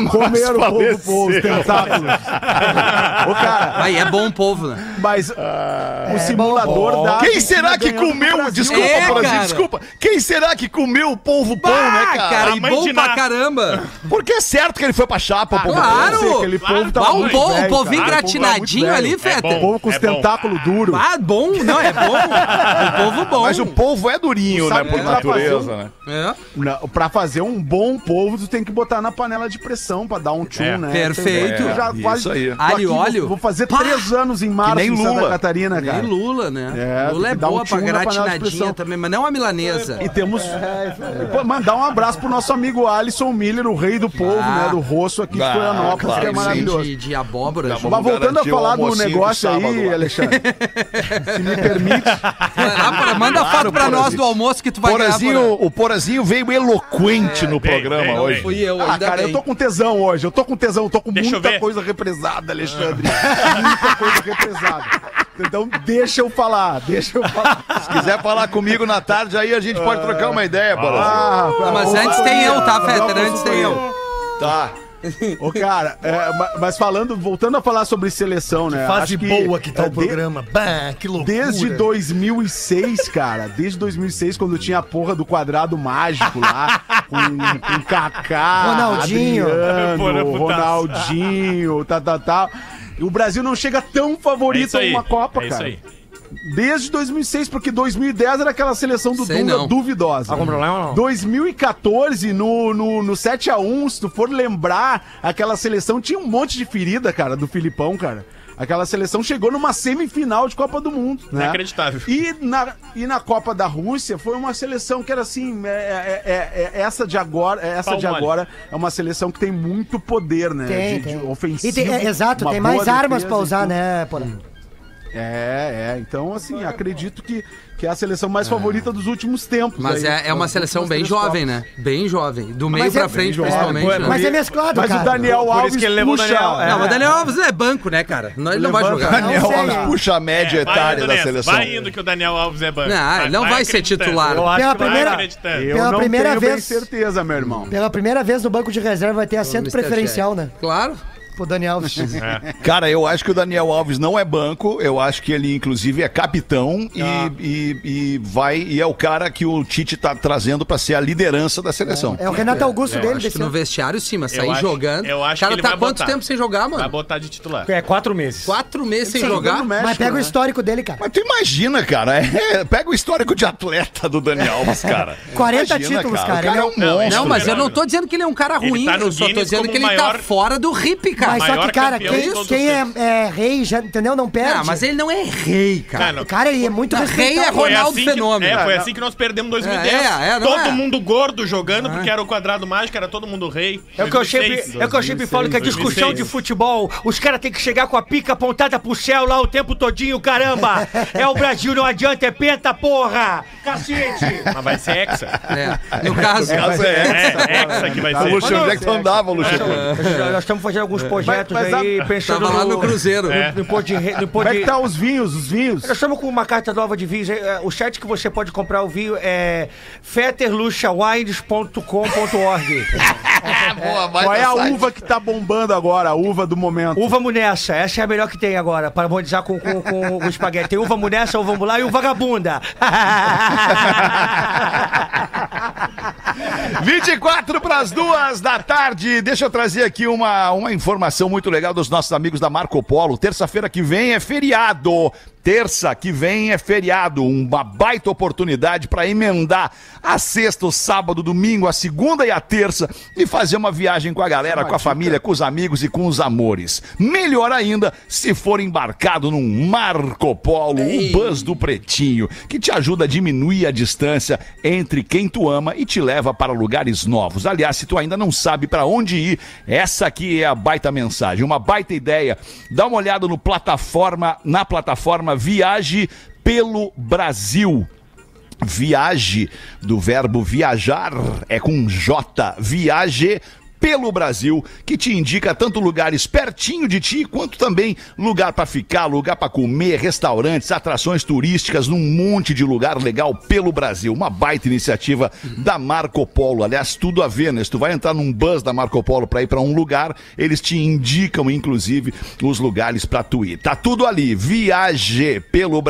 Comeram o povo, povo, os tentáculos. [laughs] Ô, cara, Aí é bom povo, né? mas o simulador da. Quem será que comeu? Desculpa, É, Brasil, desculpa. Quem será que comeu o polvo pão, né, Ah, cara? cara, e bom pra caramba. Porque é certo que ele foi pra chapa, pô. claro. Sei, aquele povo Ah, o, o povinho. O povo gratinadinho ali, É Feta. O povo com os É tentáculos duros. Ah, bom, não, é bom. O povo bom. Mas o polvo é durinho, né, por natureza, né? É. Pra fazer um bom polvo, tu tem que botar na panela de pressão pra dar um tchum, É. né? Perfeito. Eu já É, quase- isso aí. Alho e óleo? Vou fazer Pá! três anos em março nem em Santa Lula. Catarina, Nem cara. Lula, né? É, Lula é dar um boa pra gratinadinha também, mas não a milanesa. E temos. Pô, mandar um abraço pro nosso amigo Alisson Miller, o rei do povo, Ah. né? Do roço aqui de Ah, Florianópolis, claro que é maravilhoso. De, de abóbora. Mas voltando a falar do negócio sábado aí. Alexandre. se me permite. Pô, Manda Claro, foto pra nós do almoço que tu vai ganhar. Porazinho, Porã. o Porazinho veio eloquente no veio, programa veio, hoje. Fui eu, Ah, ainda cara, bem. eu tô com tesão hoje. Eu tô com tesão, eu tô com Deixa muita coisa represada, Alexandre. muita coisa represada. Então deixa eu falar, deixa eu falar. Se quiser falar comigo na tarde, aí a gente pode trocar uma ideia, Porazinho. Ah, mas antes tem eu, tá, Fetter? Antes tem eu. Tá. Ô, cara, é, ma- mas falando, voltando a falar sobre seleção, né? Fase acho boa que tá é, o de- programa. Bah, que loucura. Desde 2006, cara, desde 2006, quando tinha a porra do quadrado mágico lá, [laughs] com, com Kaká, Ronaldinho. Adriano. Ronaldinho, tá, tá, tá. E o Brasil não chega tão É favorito isso a uma Copa, é isso cara. aí. Desde 2006, porque 2010 era aquela seleção do Sei Dunga não. duvidosa. Algum problema ou não? 2014, no, no, no 7x1, se tu for lembrar, aquela seleção tinha um monte de ferida, cara, do Filipão, cara. Aquela seleção chegou numa semifinal de Copa do Mundo. Né? Inacreditável. E na, e na Copa da Rússia foi uma seleção que era assim. é- é- é- é- essa de agora, essa Pau de agora é uma seleção que tem muito poder, né? Tem, de, de tem. ofensivo. E tem- é, exato, tem mais armas pra usar, né, Porã? É, é. Então, assim, acredito que, que é a seleção mais favorita dos últimos tempos. Mas aí, é, é uma seleção bem jovem, né? Bem jovem. Do meio Mas pra é- frente, principalmente. né? Mas é mesclado, Mas cara. o Daniel Por isso Alves que ele levou o puxa... Daniel, é. Não, mas Daniel Alves é banco, né, cara? Não, ele não vai Levanta- jogar. Daniel Alves é. puxa a média É, vai etária indo da seleção. Vai indo que o Daniel Alves é banco. Não, ele não vai ser acreditando. titular. Eu acho vai- primeira-. Eu Pela não primeira tenho vez- certeza, meu irmão. Pela primeira vez no banco de reserva vai ter assento preferencial, né? Claro. Pro Daniel Alves. [laughs] Cara, eu acho que o Daniel Alves não é banco, eu acho que ele, inclusive, é capitão e, e, e vai e é o cara que o Tite tá trazendo pra ser a liderança da seleção. É o Renato Augusto dele Acho desse que no vestiário sim, mas Eu sair acho- jogando. eu acho cara que ele tá vai quanto botar. tempo sem jogar, Vai mano? botar de titular. É quatro meses. Quatro meses sem jogar. México, Mas pega o né? histórico dele, cara. Mas tu imagina, cara, é, pega o histórico de atleta do Daniel Alves, [laughs] cara. 40 Imagina, títulos, O cara, cara ele é é um Não, monstro. Não, mas eu não tô dizendo que ele é um cara Ele ruim, tá eu só tô dizendo que ele tá fora do hip, cara. Mas só que, cara, quem, quem é, é rei, já, entendeu? Não perde. Ah, mas ele não é rei, cara. Cara, Cara, ele é muito Não, rei é Ronaldo assim que- Fenômeno. É, foi assim que nós perdemos em 2010. É, é, todo é? mundo gordo jogando, porque era o quadrado mágico, era todo mundo rei. É o que eu sempre, 2006. é o que eu sempre falo que a discussão 2006. de futebol, os caras têm que chegar com a pica apontada pro céu lá o tempo todinho, caramba! [laughs] É o Brasil, não adianta, é penta, porra! Cacete! Mas vai ser hexa. É. No caso, No caso é É, hexa que vai ser. Onde é que tu andava, Luxo? Nós estamos fazendo alguns projetos mas a- aí, pensando tava lá no Cruzeiro. no, no imposto de, re- no imposto Como é que tá os vinhos, os vinhos? Nós estamos com uma carta nova de vinhos. eh, O site que você pode comprar o vinho é fetterluxawines.com.org. [laughs] Boa, vai Qual é a no site. uva que tá bombando agora, a uva do momento? Uva Munessa, essa é a melhor que tem agora, para harmonizar com, com, com o espaguete. Tem uva Munessa, uva Mulá e o Vagabunda. 24 para as duas da tarde. Deixa eu trazer aqui uma, uma informação muito legal dos nossos amigos da Marco Polo. Terça-feira que vem é feriado. Terça que vem é feriado, uma baita oportunidade para emendar a sexta, o sábado, domingo, a segunda e a terça e fazer uma viagem com a galera, com a família, com os amigos e com os amores. Melhor ainda se for embarcado num Marco Polo, o bus do Pretinho, que te ajuda a diminuir a distância entre quem tu ama e te leva para lugares novos. Aliás, se tu ainda não sabe para onde ir, essa aqui é a baita mensagem, uma baita ideia. Dá uma olhada no plataforma, na plataforma Viaje pelo Brasil. Viaje, do verbo viajar, é com J. Viaje pelo Brasil, que te indica tanto lugares pertinho de ti, quanto também lugar para ficar, lugar para comer, restaurantes, atrações turísticas, num monte de lugar legal pelo Brasil. Uma baita iniciativa da Marco Polo. Aliás, tudo a ver, né? Se tu vai entrar num bus da Marco Polo para ir para um lugar, eles te indicam, inclusive, os lugares para tu ir. Tá tudo ali. Viaje pelo.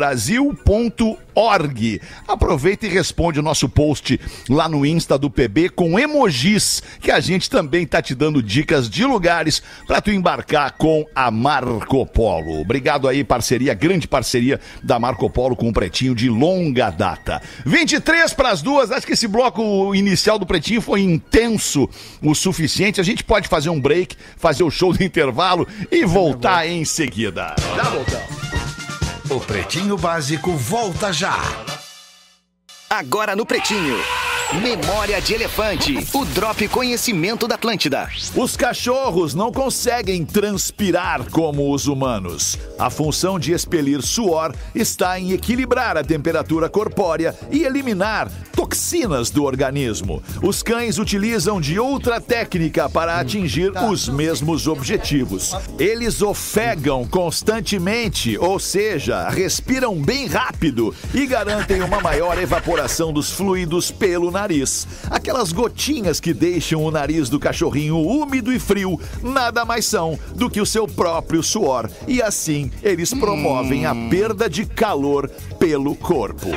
Aproveita e responde o nosso post lá no Insta do PB com emojis, que a gente também tá te dando dicas de lugares para tu embarcar com a Marco Polo. Obrigado aí, parceria, grande parceria da Marco Polo com o Pretinho de longa data. 23 para as duas, acho que esse bloco inicial do Pretinho foi intenso o suficiente. A gente pode fazer um break, fazer o show do intervalo e voltar em seguida. Já voltamos. O Pretinho Básico volta já. Agora no Pretinho. Memória de Elefante. O Drop Conhecimento da Atlântida. Os cachorros não conseguem transpirar como os humanos. A função de expelir suor está em equilibrar a temperatura corpórea e eliminar toxinas do organismo. Os cães utilizam de outra técnica para atingir os mesmos objetivos. Eles ofegam constantemente, ou seja, respiram bem rápido e garantem uma maior evaporação dos fluidos pelo nariz nariz. Aquelas gotinhas que deixam o nariz do cachorrinho úmido e frio nada mais são do que o seu próprio suor. E assim eles promovem a perda de calor pelo corpo.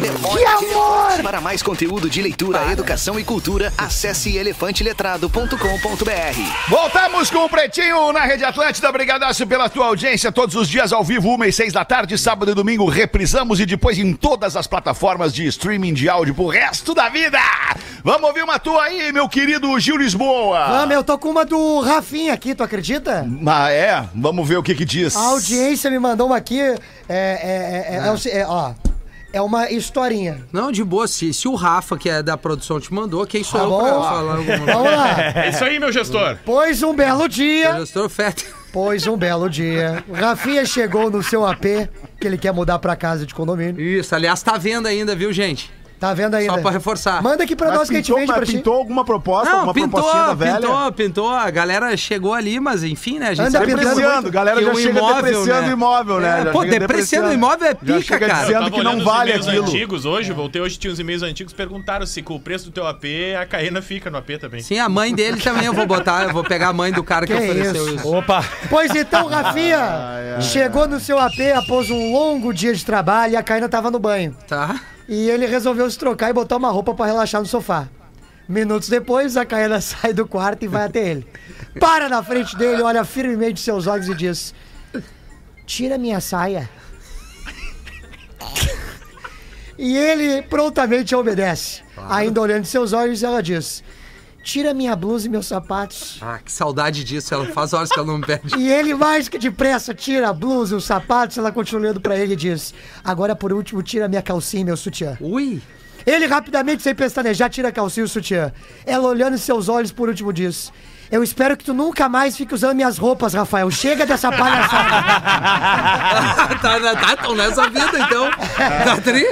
Memória de Elefante. Para mais conteúdo de leitura, educação e cultura, acesse elefanteletrado.com.br. Voltamos com o Pretinho na Rede Atlântida. Obrigadaço pela tua audiência. Todos os dias ao vivo, uma e seis da tarde, sábado e domingo, reprisamos e depois em todas as plataformas de streaming de áudio pro resto da vida. Vamos ouvir uma tua aí, meu querido Gil Lisboa. Vamos, eu tô com uma do Rafinha aqui, tu acredita? Ah, é? Vamos ver o que que diz. A audiência me mandou uma aqui. É, é, é, é, é é, ó. É uma historinha. Não, de boa, se, se o Rafa, que é da produção, te mandou, quem sou Tá eu bom. pra falar alguma Vamos lá. [laughs] É isso aí, meu gestor. Pois um belo dia. Gestor Feta. Pois um belo dia. O Rafinha chegou no seu AP, que ele quer mudar pra casa de condomínio. Isso, aliás, tá vendo ainda, viu, gente? Tá vendo ainda? Só pra reforçar. Manda aqui pra Mas nós que a gente pintou, vende mas pra ti. pintou alguma proposta, Não, alguma pintou, propostinha da velha? pintou, pintou. A galera chegou ali, mas enfim, né? A gente Anda sabe pintando que- Depreciando, a galera já o chega imóvel, depreciando né? o imóvel, né? É, Já pô, depreciando o imóvel é Já pica, chega cara. dizendo que não vale e-mails aquilo. antigos hoje, voltei hoje, tinha uns e-mails antigos, perguntaram se com o preço do teu AP, a Caena fica no AP também. Sim, a mãe dele também eu vou botar, eu vou pegar a mãe do cara que, Que ofereceu isso? isso. Opa! Pois então, Rafinha [laughs] chegou no seu AP após um longo dia de trabalho e a Caína tava no banho. Tá? E ele resolveu se trocar e botar uma roupa pra relaxar no sofá. Minutos depois, a Caína [laughs] sai do quarto e vai até ele. Para na frente dele, olha firmemente seus olhos e diz: Tira minha saia. E ele prontamente obedece. Ainda olhando seus olhos, ela diz: Tira minha blusa e meus sapatos. Ah, que saudade disso. Ela faz horas que ela não me pede. [laughs] E ele, mais que depressa, tira a blusa e os sapatos. Ela continua olhando pra ele e diz: Agora, por último, tira minha calcinha e meu sutiã. Ui! Ele, rapidamente, sem pestanejar, tira a calcinha e o sutiã. Ela, olhando em seus olhos, por último, diz: Eu espero que tu nunca mais fique usando minhas roupas, Rafael. Chega dessa palhaçada. [laughs] tá, tá, tá, tão nessa vida, então. Tá tri?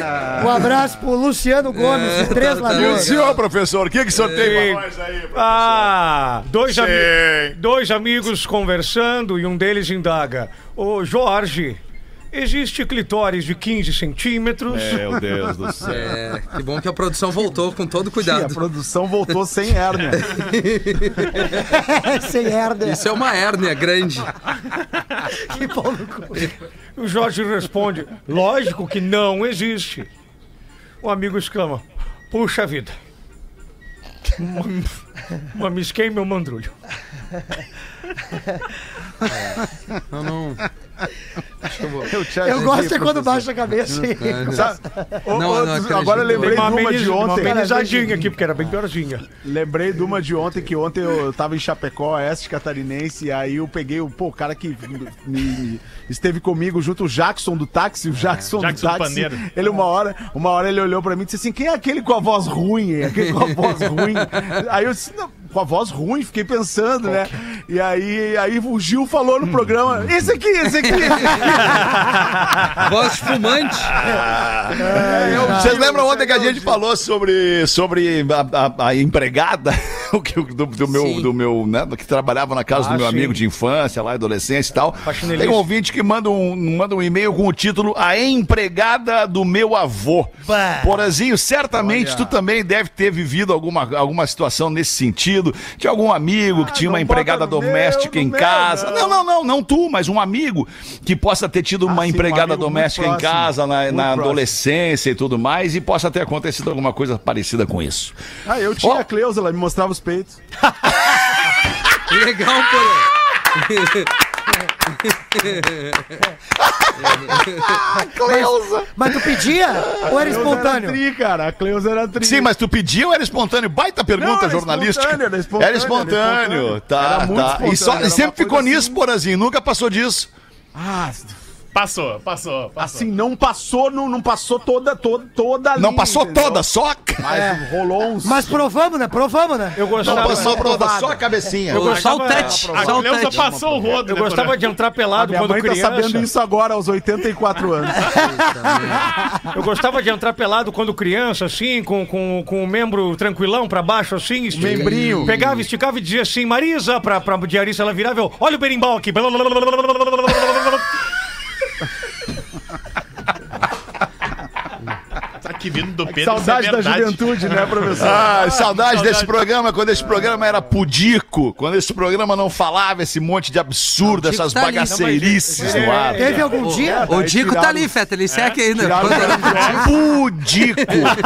Um abraço pro Luciano Gomes, de Três tá, E o Lagoas. senhor, professor, o que que o senhor tem pra nós aí? professor? Ah, dois, ami dois amigos conversando e um deles indaga: Ô Jorge, existe clitóris de 15 centímetros? Meu Deus do céu. É, que bom que a produção voltou com todo Sim, a cuidado. produção voltou sem hérnia. [laughs] Sem herda. Isso é uma hérnia grande. Que pau no cu. O Jorge responde: Lógico que não existe. O amigo exclama: Puxa vida. Mam- Mamisquei meu mandrulho. Não, não. Eu, Eu ajudei, gosto é quando baixa a cabeça. e- Não, não acredito. agora eu lembrei de Uma, uma de uma ontem. amenizadinha aqui, porque era bem piorzinha. Lembrei de uma de ontem, que ontem eu tava em Chapecó, oeste catarinense, e aí eu peguei o, pô, o cara que me- me- esteve comigo junto, o Jackson do táxi, o Jackson, Jackson do táxi. Paneiro. Ele uma hora, uma hora ele olhou pra mim e disse assim, quem é aquele com a voz ruim? Aquele com a voz ruim. Aí eu disse, não, com a voz ruim, fiquei pensando, né? E aí, aí o Gil falou no programa, esse aqui, esse aqui. [laughs] Voz fumante. Vocês lembram ontem que a gente falou sobre, sobre a, a- a empregada [laughs] do, do meu, Sim. do meu, né, que trabalhava na casa Ah, do meu sim. amigo de infância, lá, adolescência e tal. Tem um ouvinte que manda um, manda um e-mail com o título A Empregada do Meu Avô. Bah. Porazinho, certamente tu também deve ter vivido alguma, alguma situação nesse sentido, de algum amigo que tinha uma empregada doméstica meu, em no meu, casa. não. Não, não, não, não tu, mas um amigo que possa ter tido uma sim, um empregada muito doméstica em casa, na, na adolescência e tudo mais, e possa ter acontecido alguma coisa parecida com isso. Ah, eu tinha Ó. a Cleusa, ela me mostrava os peitos. [laughs] Legal, porém. Mas tu pedia ou era Cleusa espontâneo? Era tri, cara, a Cleusa era tri. Sim, mas tu pediu ou era espontâneo? Baita pergunta Não, era jornalística. espontâneo, era espontâneo, Era espontâneo, era espontâneo. tá, Era muito tá. E, espontâneo, só, era e sempre ficou coisa nisso, assim. Porazinho, nunca passou disso. Ah, Passou, passou, passou. assim, não passou, não, não passou toda, toda, toda a Não linha, passou entendeu? toda, só. Mas rolou uns... Mas provamos, né? Provamos, né? Eu Não gostava, passou toda, só a cabecinha. Eu Só o gostava- tete. A Só o Cleusa tete. passou o rodo, eu né, gostava de entrar pelado Minha quando mãe tá criança. sabendo isso agora, aos 84 anos. [laughs] Eu gostava de entrar pelado quando criança, assim, com, com, com o membro tranquilão pra baixo, assim. esti- Membrinho. Pegava, esticava e dizia assim, Marisa, pra, pra diarista, ela virava, eu, olha o berimbau aqui. [laughs] que vindo do Pedro, Saudade isso é da juventude, né, professor? Ah, [laughs] saudade desse saudade. programa, quando esse programa era pudico, quando esse programa não falava esse monte de absurdo, Não, essas tá bagaceirices no ar. Teve algum dia? O Dico tá ali, Feta, ele segue ainda. tiraram Pudico,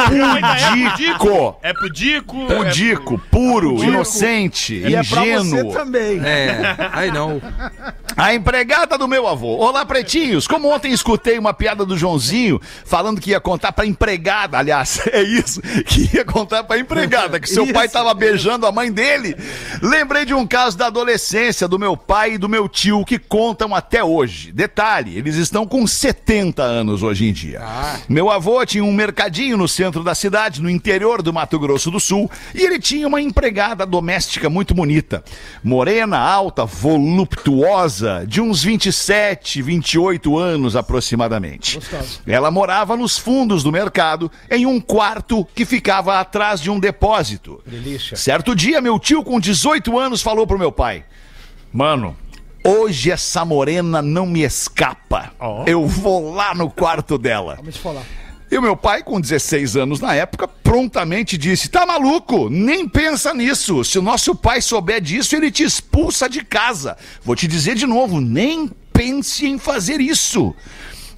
pudico, É pudico. pudico, puro, inocente, E é pra você ingênuo. também. É, aí não. [laughs] A empregada do meu avô. Olá, pretinhos. Como ontem escutei uma piada do Joãozinho falando que ia contar pra empregada, aliás, [laughs] é isso, que ia contar pra empregada, que seu [laughs] Isso. pai tava beijando a mãe dele. Lembrei de um caso da adolescência do meu pai e do meu tio que contam até hoje. Detalhe, eles estão com 70 anos hoje em dia. Meu avô tinha um mercadinho no centro da cidade, no interior do Mato Grosso do Sul, e ele tinha uma empregada doméstica muito bonita. Morena, alta, voluptuosa, de uns 27, 28 anos aproximadamente. Ela morava nos fundos do mercado, em um quarto que ficava atrás de um depósito. Delícia. Certo dia, meu tio, com 18 anos, falou pro meu pai: Mano, hoje essa morena não me escapa. Eu vou lá no quarto dela. Vamos falar. E o meu pai, com 16 anos na época, prontamente disse: Tá maluco? Nem pensa nisso. Se o nosso pai souber disso, ele te expulsa de casa. Vou te dizer de novo: nem pense em fazer isso.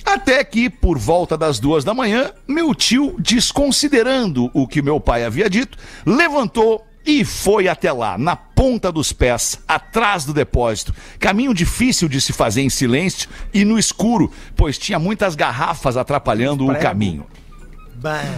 Até que, por volta das duas da manhã, meu tio, desconsiderando o que meu pai havia dito, levantou e foi até lá, na ponta dos pés, atrás do depósito. Caminho difícil de se fazer em silêncio e no escuro, pois tinha muitas garrafas atrapalhando o caminho.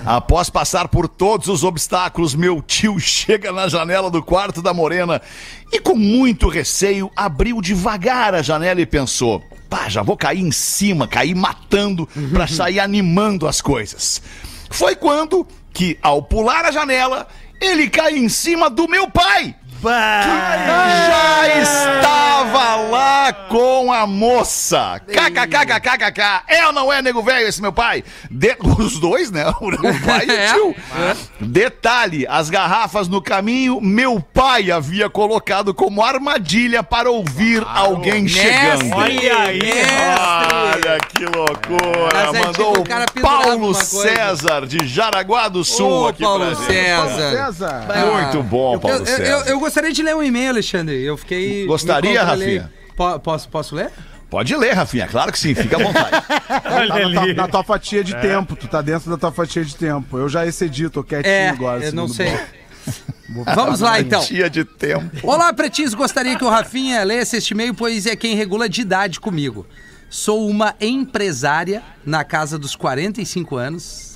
Após passar por todos os obstáculos, meu tio [laughs] chega na janela do quarto da morena e, com muito receio, abriu devagar a janela e pensou: pá, já vou cair em cima, cair matando pra sair animando as coisas. Foi quando que, ao pular a janela, ele cai em cima do meu pai. Já estava lá com a moça. KKKKKK. É ou não é, nego velho, esse meu pai? De- Os dois, né? [laughs] O pai e [laughs] É. o tio. Detalhe: as garrafas no caminho, meu pai havia colocado como armadilha para ouvir alguém chegando. Mestre, Olha aí. Olha que loucura! Mas é Mandou tipo o o cara pendurado Paulo numa coisa. César de Jaraguá do Sul Ô, aqui Paulo pra gente. César. César. Muito bom, Paulo Eu, eu, César. eu, eu gostaria de ler um e-mail, Alexandre. Eu fiquei. Gostaria. Rafinha? Po- posso, posso ler? Pode ler, Rafinha, claro que sim, fica à vontade. [laughs] Tá na, tua, na tua fatia de tempo, tu tá dentro da tua fatia de tempo. Eu já excedi, tô quietinho É, agora. eu não sei. [laughs] Vamos lá, então. Dia de tempo. Olá, pretinhos. Gostaria que o Rafinha lesse este e-mail, pois é quem regula de idade comigo. Sou uma empresária na casa dos 45 anos.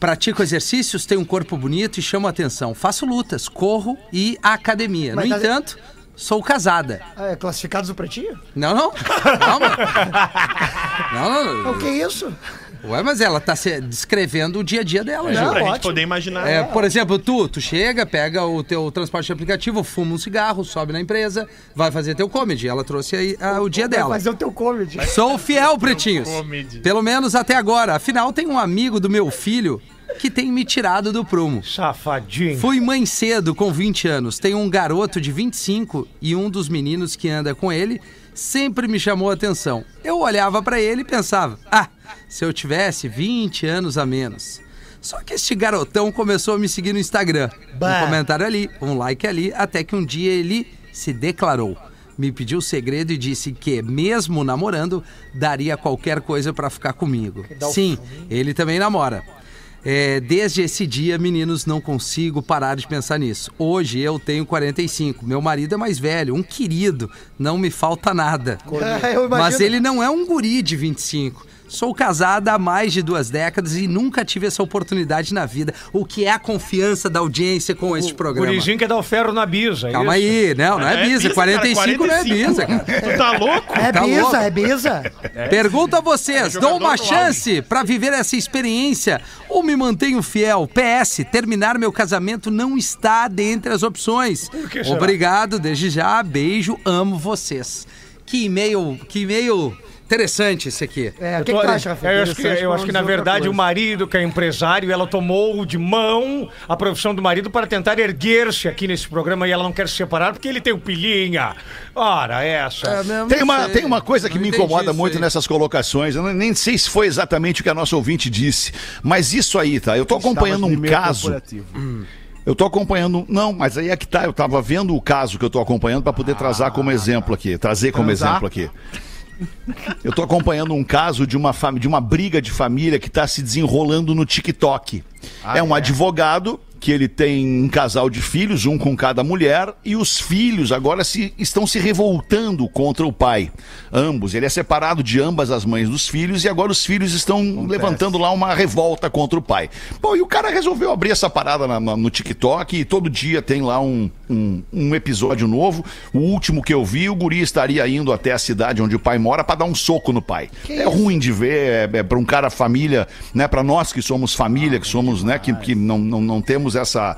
Pratico exercícios, tenho um corpo bonito e chamo atenção. Faço lutas, corro e academia. No Mas tá- entanto, sou casada. É, classificados do pretinho? Não, não. [laughs] Calma. Não, não, O que é isso? Ué, mas ela tá se descrevendo o dia a dia dela já. Não, pra gente ótimo. poder imaginar. É, por exemplo, tu, tu chega, pega o teu transporte de aplicativo, fuma um cigarro, sobe na empresa, vai fazer teu comedy. Ela trouxe aí ah, o dia Vai dela. fazer o teu comedy. Sou fiel, pretinhos. comedy. Pelo menos até agora. Afinal, tem um amigo do meu filho que tem me tirado do prumo. Safadinho. Fui mãe cedo, com 20 anos. Tenho um garoto de 25 e um dos meninos que anda com ele sempre me chamou a atenção. Eu olhava pra ele e pensava: ah, se eu tivesse 20 anos a menos. Só que este garotão começou a me seguir no Instagram. Bah. Um comentário ali, um like ali, até que um dia ele se declarou. Me pediu o segredo e disse que, mesmo namorando, daria qualquer coisa pra ficar comigo. Sim, ele também namora. É, desde esse dia, meninos, não consigo parar de pensar nisso. Hoje eu tenho 45, meu marido é mais velho, um querido, não me falta nada. [laughs] Mas ele não é um guri de 25. Sou casada há mais de duas décadas e nunca tive essa oportunidade na vida. O que é a confiança da audiência com este programa? Gurizinho quer dar o ferro na bisa. é Calma isso? aí, não, não é, bisa. cara, 45, não é bisa, cara. [laughs] Tu tá louco? É Tá bisa, louco? é bisa. Pergunto a vocês, É dou uma chance pra viver essa experiência ou me mantenho fiel? PS, terminar meu casamento não está dentre as opções. que? Obrigado, desde já, beijo, amo vocês. Que e-mail, que e-mail Interessante esse aqui. É, o que, que tu acha, Rafinha? É, eu acho que, eu acho que, na verdade, o marido, que é empresário, ela tomou de mão a profissão do marido para tentar erguer-se aqui nesse programa e ela não quer se separar porque ele tem o pilinha. Ora, essa. É, não, Tem não uma, sei. tem uma coisa que Não me incomoda muito aí. nessas colocações. Eu não- nem sei se foi exatamente o que a nossa ouvinte disse, mas isso aí, tá? Eu tô acompanhando um caso. Eu tô acompanhando. Não, mas aí é que tá. Eu tava vendo o caso que eu tô acompanhando para poder trazer como exemplo aqui. Trazer como Transar? exemplo aqui. Eu tô acompanhando um caso de uma, de uma briga de família que tá se desenrolando no TikTok. É um advogado que ele tem um casal de filhos, um com cada mulher, e os filhos agora se, estão se revoltando contra o pai. Ambos. Ele é separado de ambas as mães dos filhos e agora os filhos estão levantando lá uma revolta contra o pai. Bom, e o cara resolveu abrir essa parada na- na- no TikTok e todo dia tem lá um, um, um episódio novo. O último que eu vi, o guri estaria indo até a cidade onde o pai mora para dar um soco no pai. é ruim de ver, é, é para um cara família, né? Para nós que somos família, que somos, né? Que, que não, não, não temos essa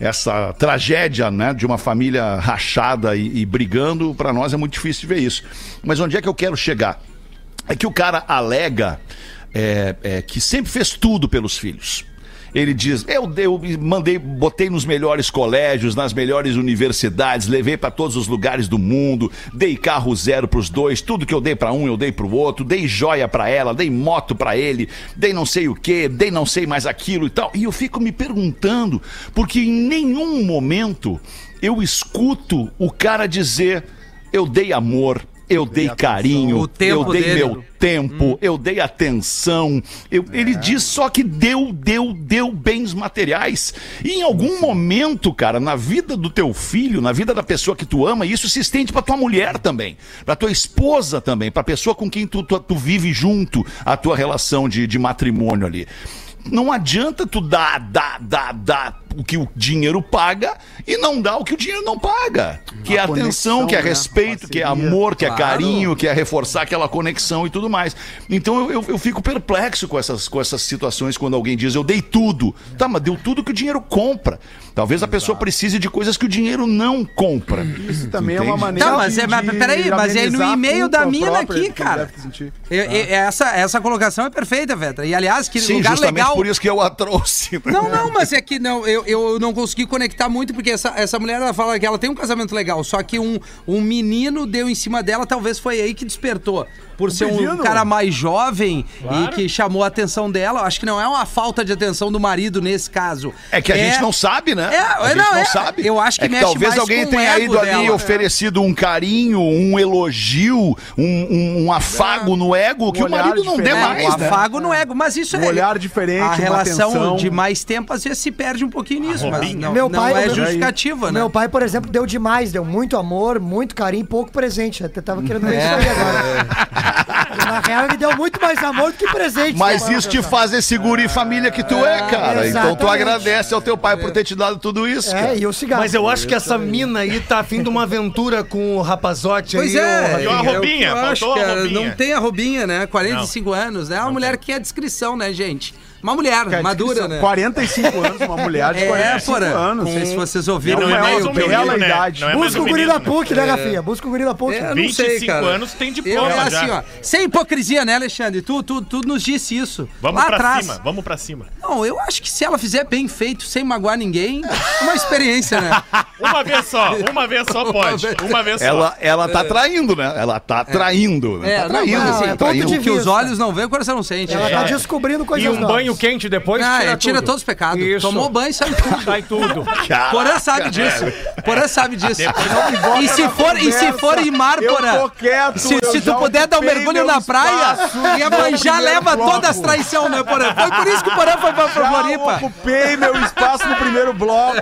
essa tragédia, né? De uma família rachada e, e brigando, para nós é muito difícil ver isso. Mas onde é que eu quero chegar? É que o cara alega é, é, que sempre fez tudo pelos filhos. Ele diz: eu, eu mandei, botei nos melhores colégios, nas melhores universidades, levei para todos os lugares do mundo, dei carro zero pros dois, tudo que eu dei para um eu dei pro outro, dei joia para ela, dei moto para ele, dei não sei o que, dei não sei mais aquilo e tal. E eu fico me perguntando, porque em nenhum momento eu escuto o cara dizer: eu dei amor, eu dei carinho, eu dei dele. meu tempo, eu dei atenção. eu- Ele diz só que deu, deu, deu bens materiais. E em algum momento, cara, na vida do teu filho, na vida da pessoa que tu ama, isso se estende pra tua mulher também, pra tua esposa também, pra pessoa com quem tu, tu, tu vive junto, a tua relação de, de matrimônio ali. Não adianta tu dar, dar, dar, dar o que o dinheiro paga e não dar o que o dinheiro não paga. Que é A atenção, conexão, que é né? respeito, que é amor, que é Claro. carinho, que é reforçar aquela conexão e tudo mais. Então eu, eu, eu fico perplexo com essas, com essas situações quando alguém diz eu dei tudo. Tá, mas deu tudo que o dinheiro compra. Talvez a pessoa precise de coisas que o dinheiro não compra. Isso também é uma Entende? maneira Tá, mas de- é- mas de peraí, mas aí no amenizar a e-mail da mina própria aqui, cara. Eu- eu- essa, essa colocação é perfeita, Vetra. E aliás, que Sim, lugar justamente legal. por isso que eu a trouxe. Não, não, mas é que não, eu, eu não consegui conectar muito, porque essa, essa mulher ela fala que ela tem um casamento legal, só que um, um menino deu em cima dela, talvez foi aí que despertou. Por ser um cara mais jovem e que chamou a atenção dela. Eu Acho que não é uma falta de atenção do marido nesse caso. É que a gente não sabe, né? É, a gente não, não, é. sabe. Eu acho que é mexe talvez mais alguém tenha ido ali e dela. oferecido um carinho, um elogio, um, um- um afago no ego que o marido não dê mais, o né? afago no ego, mas isso Um é. olhar diferente, A uma relação atenção. de mais tempo às vezes se perde um pouquinho nisso, mas não, Meu não pai- é meu- justificativa, né? Meu pai, por exemplo, deu demais, deu muito amor, muito carinho, pouco presente. Até tava querendo ver É. isso aí agora. Na real, ele deu muito mais amor do que presente. Mas né, isso te faz esse guri família que tu é, cara. Então tu agradece ao teu pai por ter te dado tudo isso, cara. É, e o cigarro. Mas eu acho que essa mina aí tá afim de uma aventura com o rapazote Pois aí. é, E uma Rafinha. é o que roubinha, eu acho, faltou a cara. roubinha. Não tem a roubinha, né? 45 anos, né? É uma mulher que é discrição, né, gente? Uma mulher, Cara, madura, descrição, né? 45 anos, uma mulher de É, 45 porra. anos. Não sei se vocês ouviram Não é mais um que eu menino, né? idade. Não é mais Busca um o guri menino, da né? PUC, né, Rafinha? Busca o guri da PUC. É, eu não 25 sei, cara. anos tem Eu, diploma é já. assim, ó. Sem hipocrisia, né, Alexandre? Tu, tu, tu nos disse isso. Vamos lá pra atrás. cima, vamos pra cima. Não, eu acho que se ela fizer bem feito, sem magoar ninguém, é uma experiência, né? [laughs] Uma vez só, uma vez só [laughs] pode. Uma vez só. Ela, ela tá traindo, né? Ela tá traindo. né? É, tá não, traindo. mas assim, tá ponto de O que os vista. olhos não veem, o coração não sente. Ela É. tá descobrindo coisas E um novas. Banho quente depois Ah, tira é, tira tudo. todos os pecados. Isso. Tomou banho, sai tudo. [laughs] Sai tudo. Porã sabe disso. Porã sabe disso. E se for, e se for em mar, Eu Porã? tô quieto, Se, eu se tu puder dar um mergulho na praia, e a no mãe já leva bloco. todas as traições, né, Porã? Foi por isso que o Porã foi pra, Floripa. ocupei meu espaço no primeiro bloco.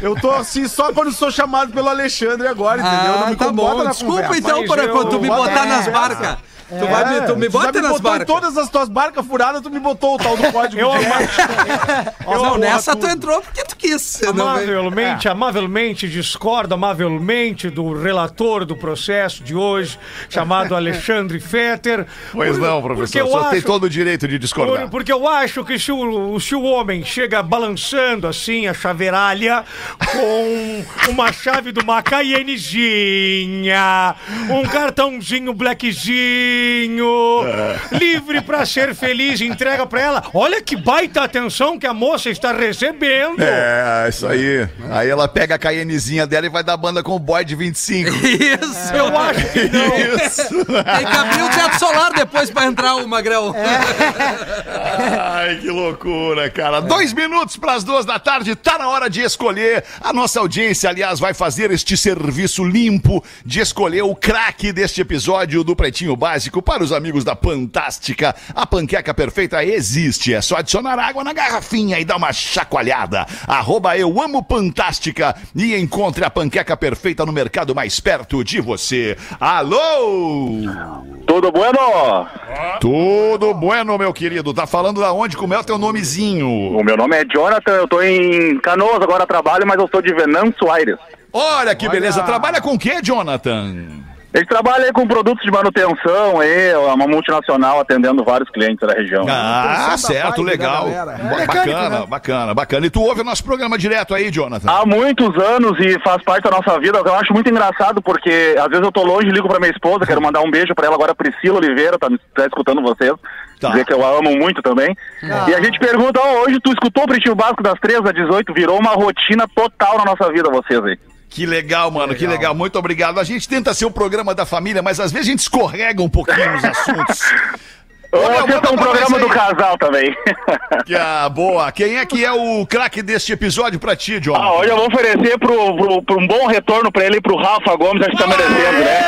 Eu tô assim só quando sou chamado pelo Alexandre agora, entendeu? Não Ah, me tá incomoda bom. na Desculpa conversa. então, Porã, eu- quando tu me Bota botar na nas barcas. Tu, vai me, tu me É, bota já me nas botou em barcas. todas as tuas barcas furadas, tu me botou o tal do código [laughs] Eu de amava- ética. [laughs] Não, nessa tu entrou porque tu quis. Não veio- Amavelmente, amavelmente discordo amavelmente do relator do processo de hoje, chamado Alexandre Fetter. Pois Por- não, professor. eu O senhor tem todo o direito de discordar. Por- porque eu acho que se o, se o homem chega balançando assim a chaveiralha com [laughs] uma chave de uma Cayennezinha, um cartãozinho blackzinho Pretinho, livre pra ser feliz, entrega pra ela. Olha que baita atenção que a moça está recebendo. É, isso aí. Aí ela pega a Cayennezinha dela e vai dar banda com o boy de 25. Isso! Eu acho que não. Isso. Tem que abrir o teto solar depois pra entrar o Magrão. Ai, que loucura, cara. Dois minutos para as duas da tarde, tá na hora de escolher. A nossa audiência, aliás, vai fazer este serviço limpo de escolher o craque deste episódio do Pretinho Básico para os amigos da Fantástica. A panqueca perfeita existe, é só adicionar água na garrafinha e dar uma chacoalhada. Arroba eu amo Fantástica e encontre a panqueca perfeita no mercado mais perto de você. Alô! Tudo bueno? Tudo bueno, meu querido. Tá falando da onde? Como é o teu nomezinho? O meu nome é Jonathan, eu tô em Canoas agora trabalho, mas eu sou de Venâncio Aires. Olha que beleza. Trabalha com o que, Jonathan? Ele trabalha aí com produtos de manutenção, aí, é uma multinacional atendendo vários clientes da região. Ah, certo, vibe da legal. É bacana, mecânico, né? bacana, bacana. E tu ouve o nosso programa direto aí, Jonathan? Há muitos anos e faz parte da nossa vida. Eu acho muito engraçado porque às vezes eu tô longe, ligo pra minha esposa, quero mandar um beijo pra ela agora, Priscila Oliveira, tá, tá escutando vocês. Tá. Dizer que eu a amo muito também. E a gente pergunta, ó, hoje tu escutou o Pretinho Básico das 3 às 18? Virou uma rotina total na nossa vida, vocês aí. Que legal, mano, que legal. Muito obrigado. A gente tenta ser o programa da família, mas às vezes a gente escorrega um pouquinho nos assuntos. [laughs] Ô, meu, Vocês manda são um pra programa do casal também. [laughs] Ah, boa. Quem é que é o craque deste episódio pra ti, Jonathan? Ah, hoje eu vou oferecer pro, pro, pro um bom retorno pra ele e pro Rafa Gomes, acho que tá merecendo, né?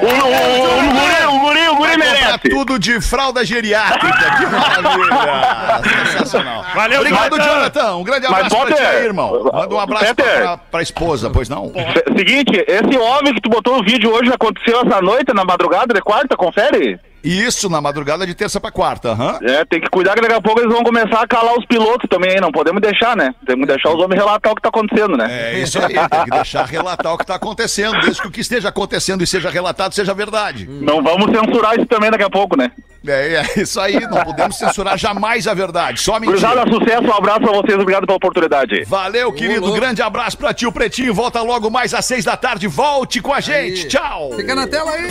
o, o, o, guri, o guri, o guri Comprar merece. tudo de fralda geriátrica. Que [laughs] maravilha. Sensacional. Valeu, Obrigado, Jonathan. Jonathan. Um grande Mas, abraço pra ti aí, irmão. Manda um abraço Peter. pra, pra esposa, pois não? Se- Seguinte, esse homem que tu botou o vídeo hoje aconteceu essa noite, na madrugada de quarta, confere? Isso, na madrugada de terça pra quarta, aham. É, tem que cuidar que daqui a pouco eles vão começar a calar os pilotos também, não podemos deixar, né? Temos que deixar os homens relatar o que tá acontecendo, né? É isso aí, tem que deixar relatar o que tá acontecendo, desde que o que esteja acontecendo e seja relatado seja verdade. Não vamos censurar isso também daqui a pouco, né? É, é isso aí, não podemos censurar jamais a verdade, só Cruzada, mentira. sucesso, um abraço pra vocês, obrigado pela oportunidade. Valeu, querido, louco. grande abraço pra ti, o Pretinho, volta logo mais às seis da tarde, volte com a gente, Aí. tchau! Fica na tela aí.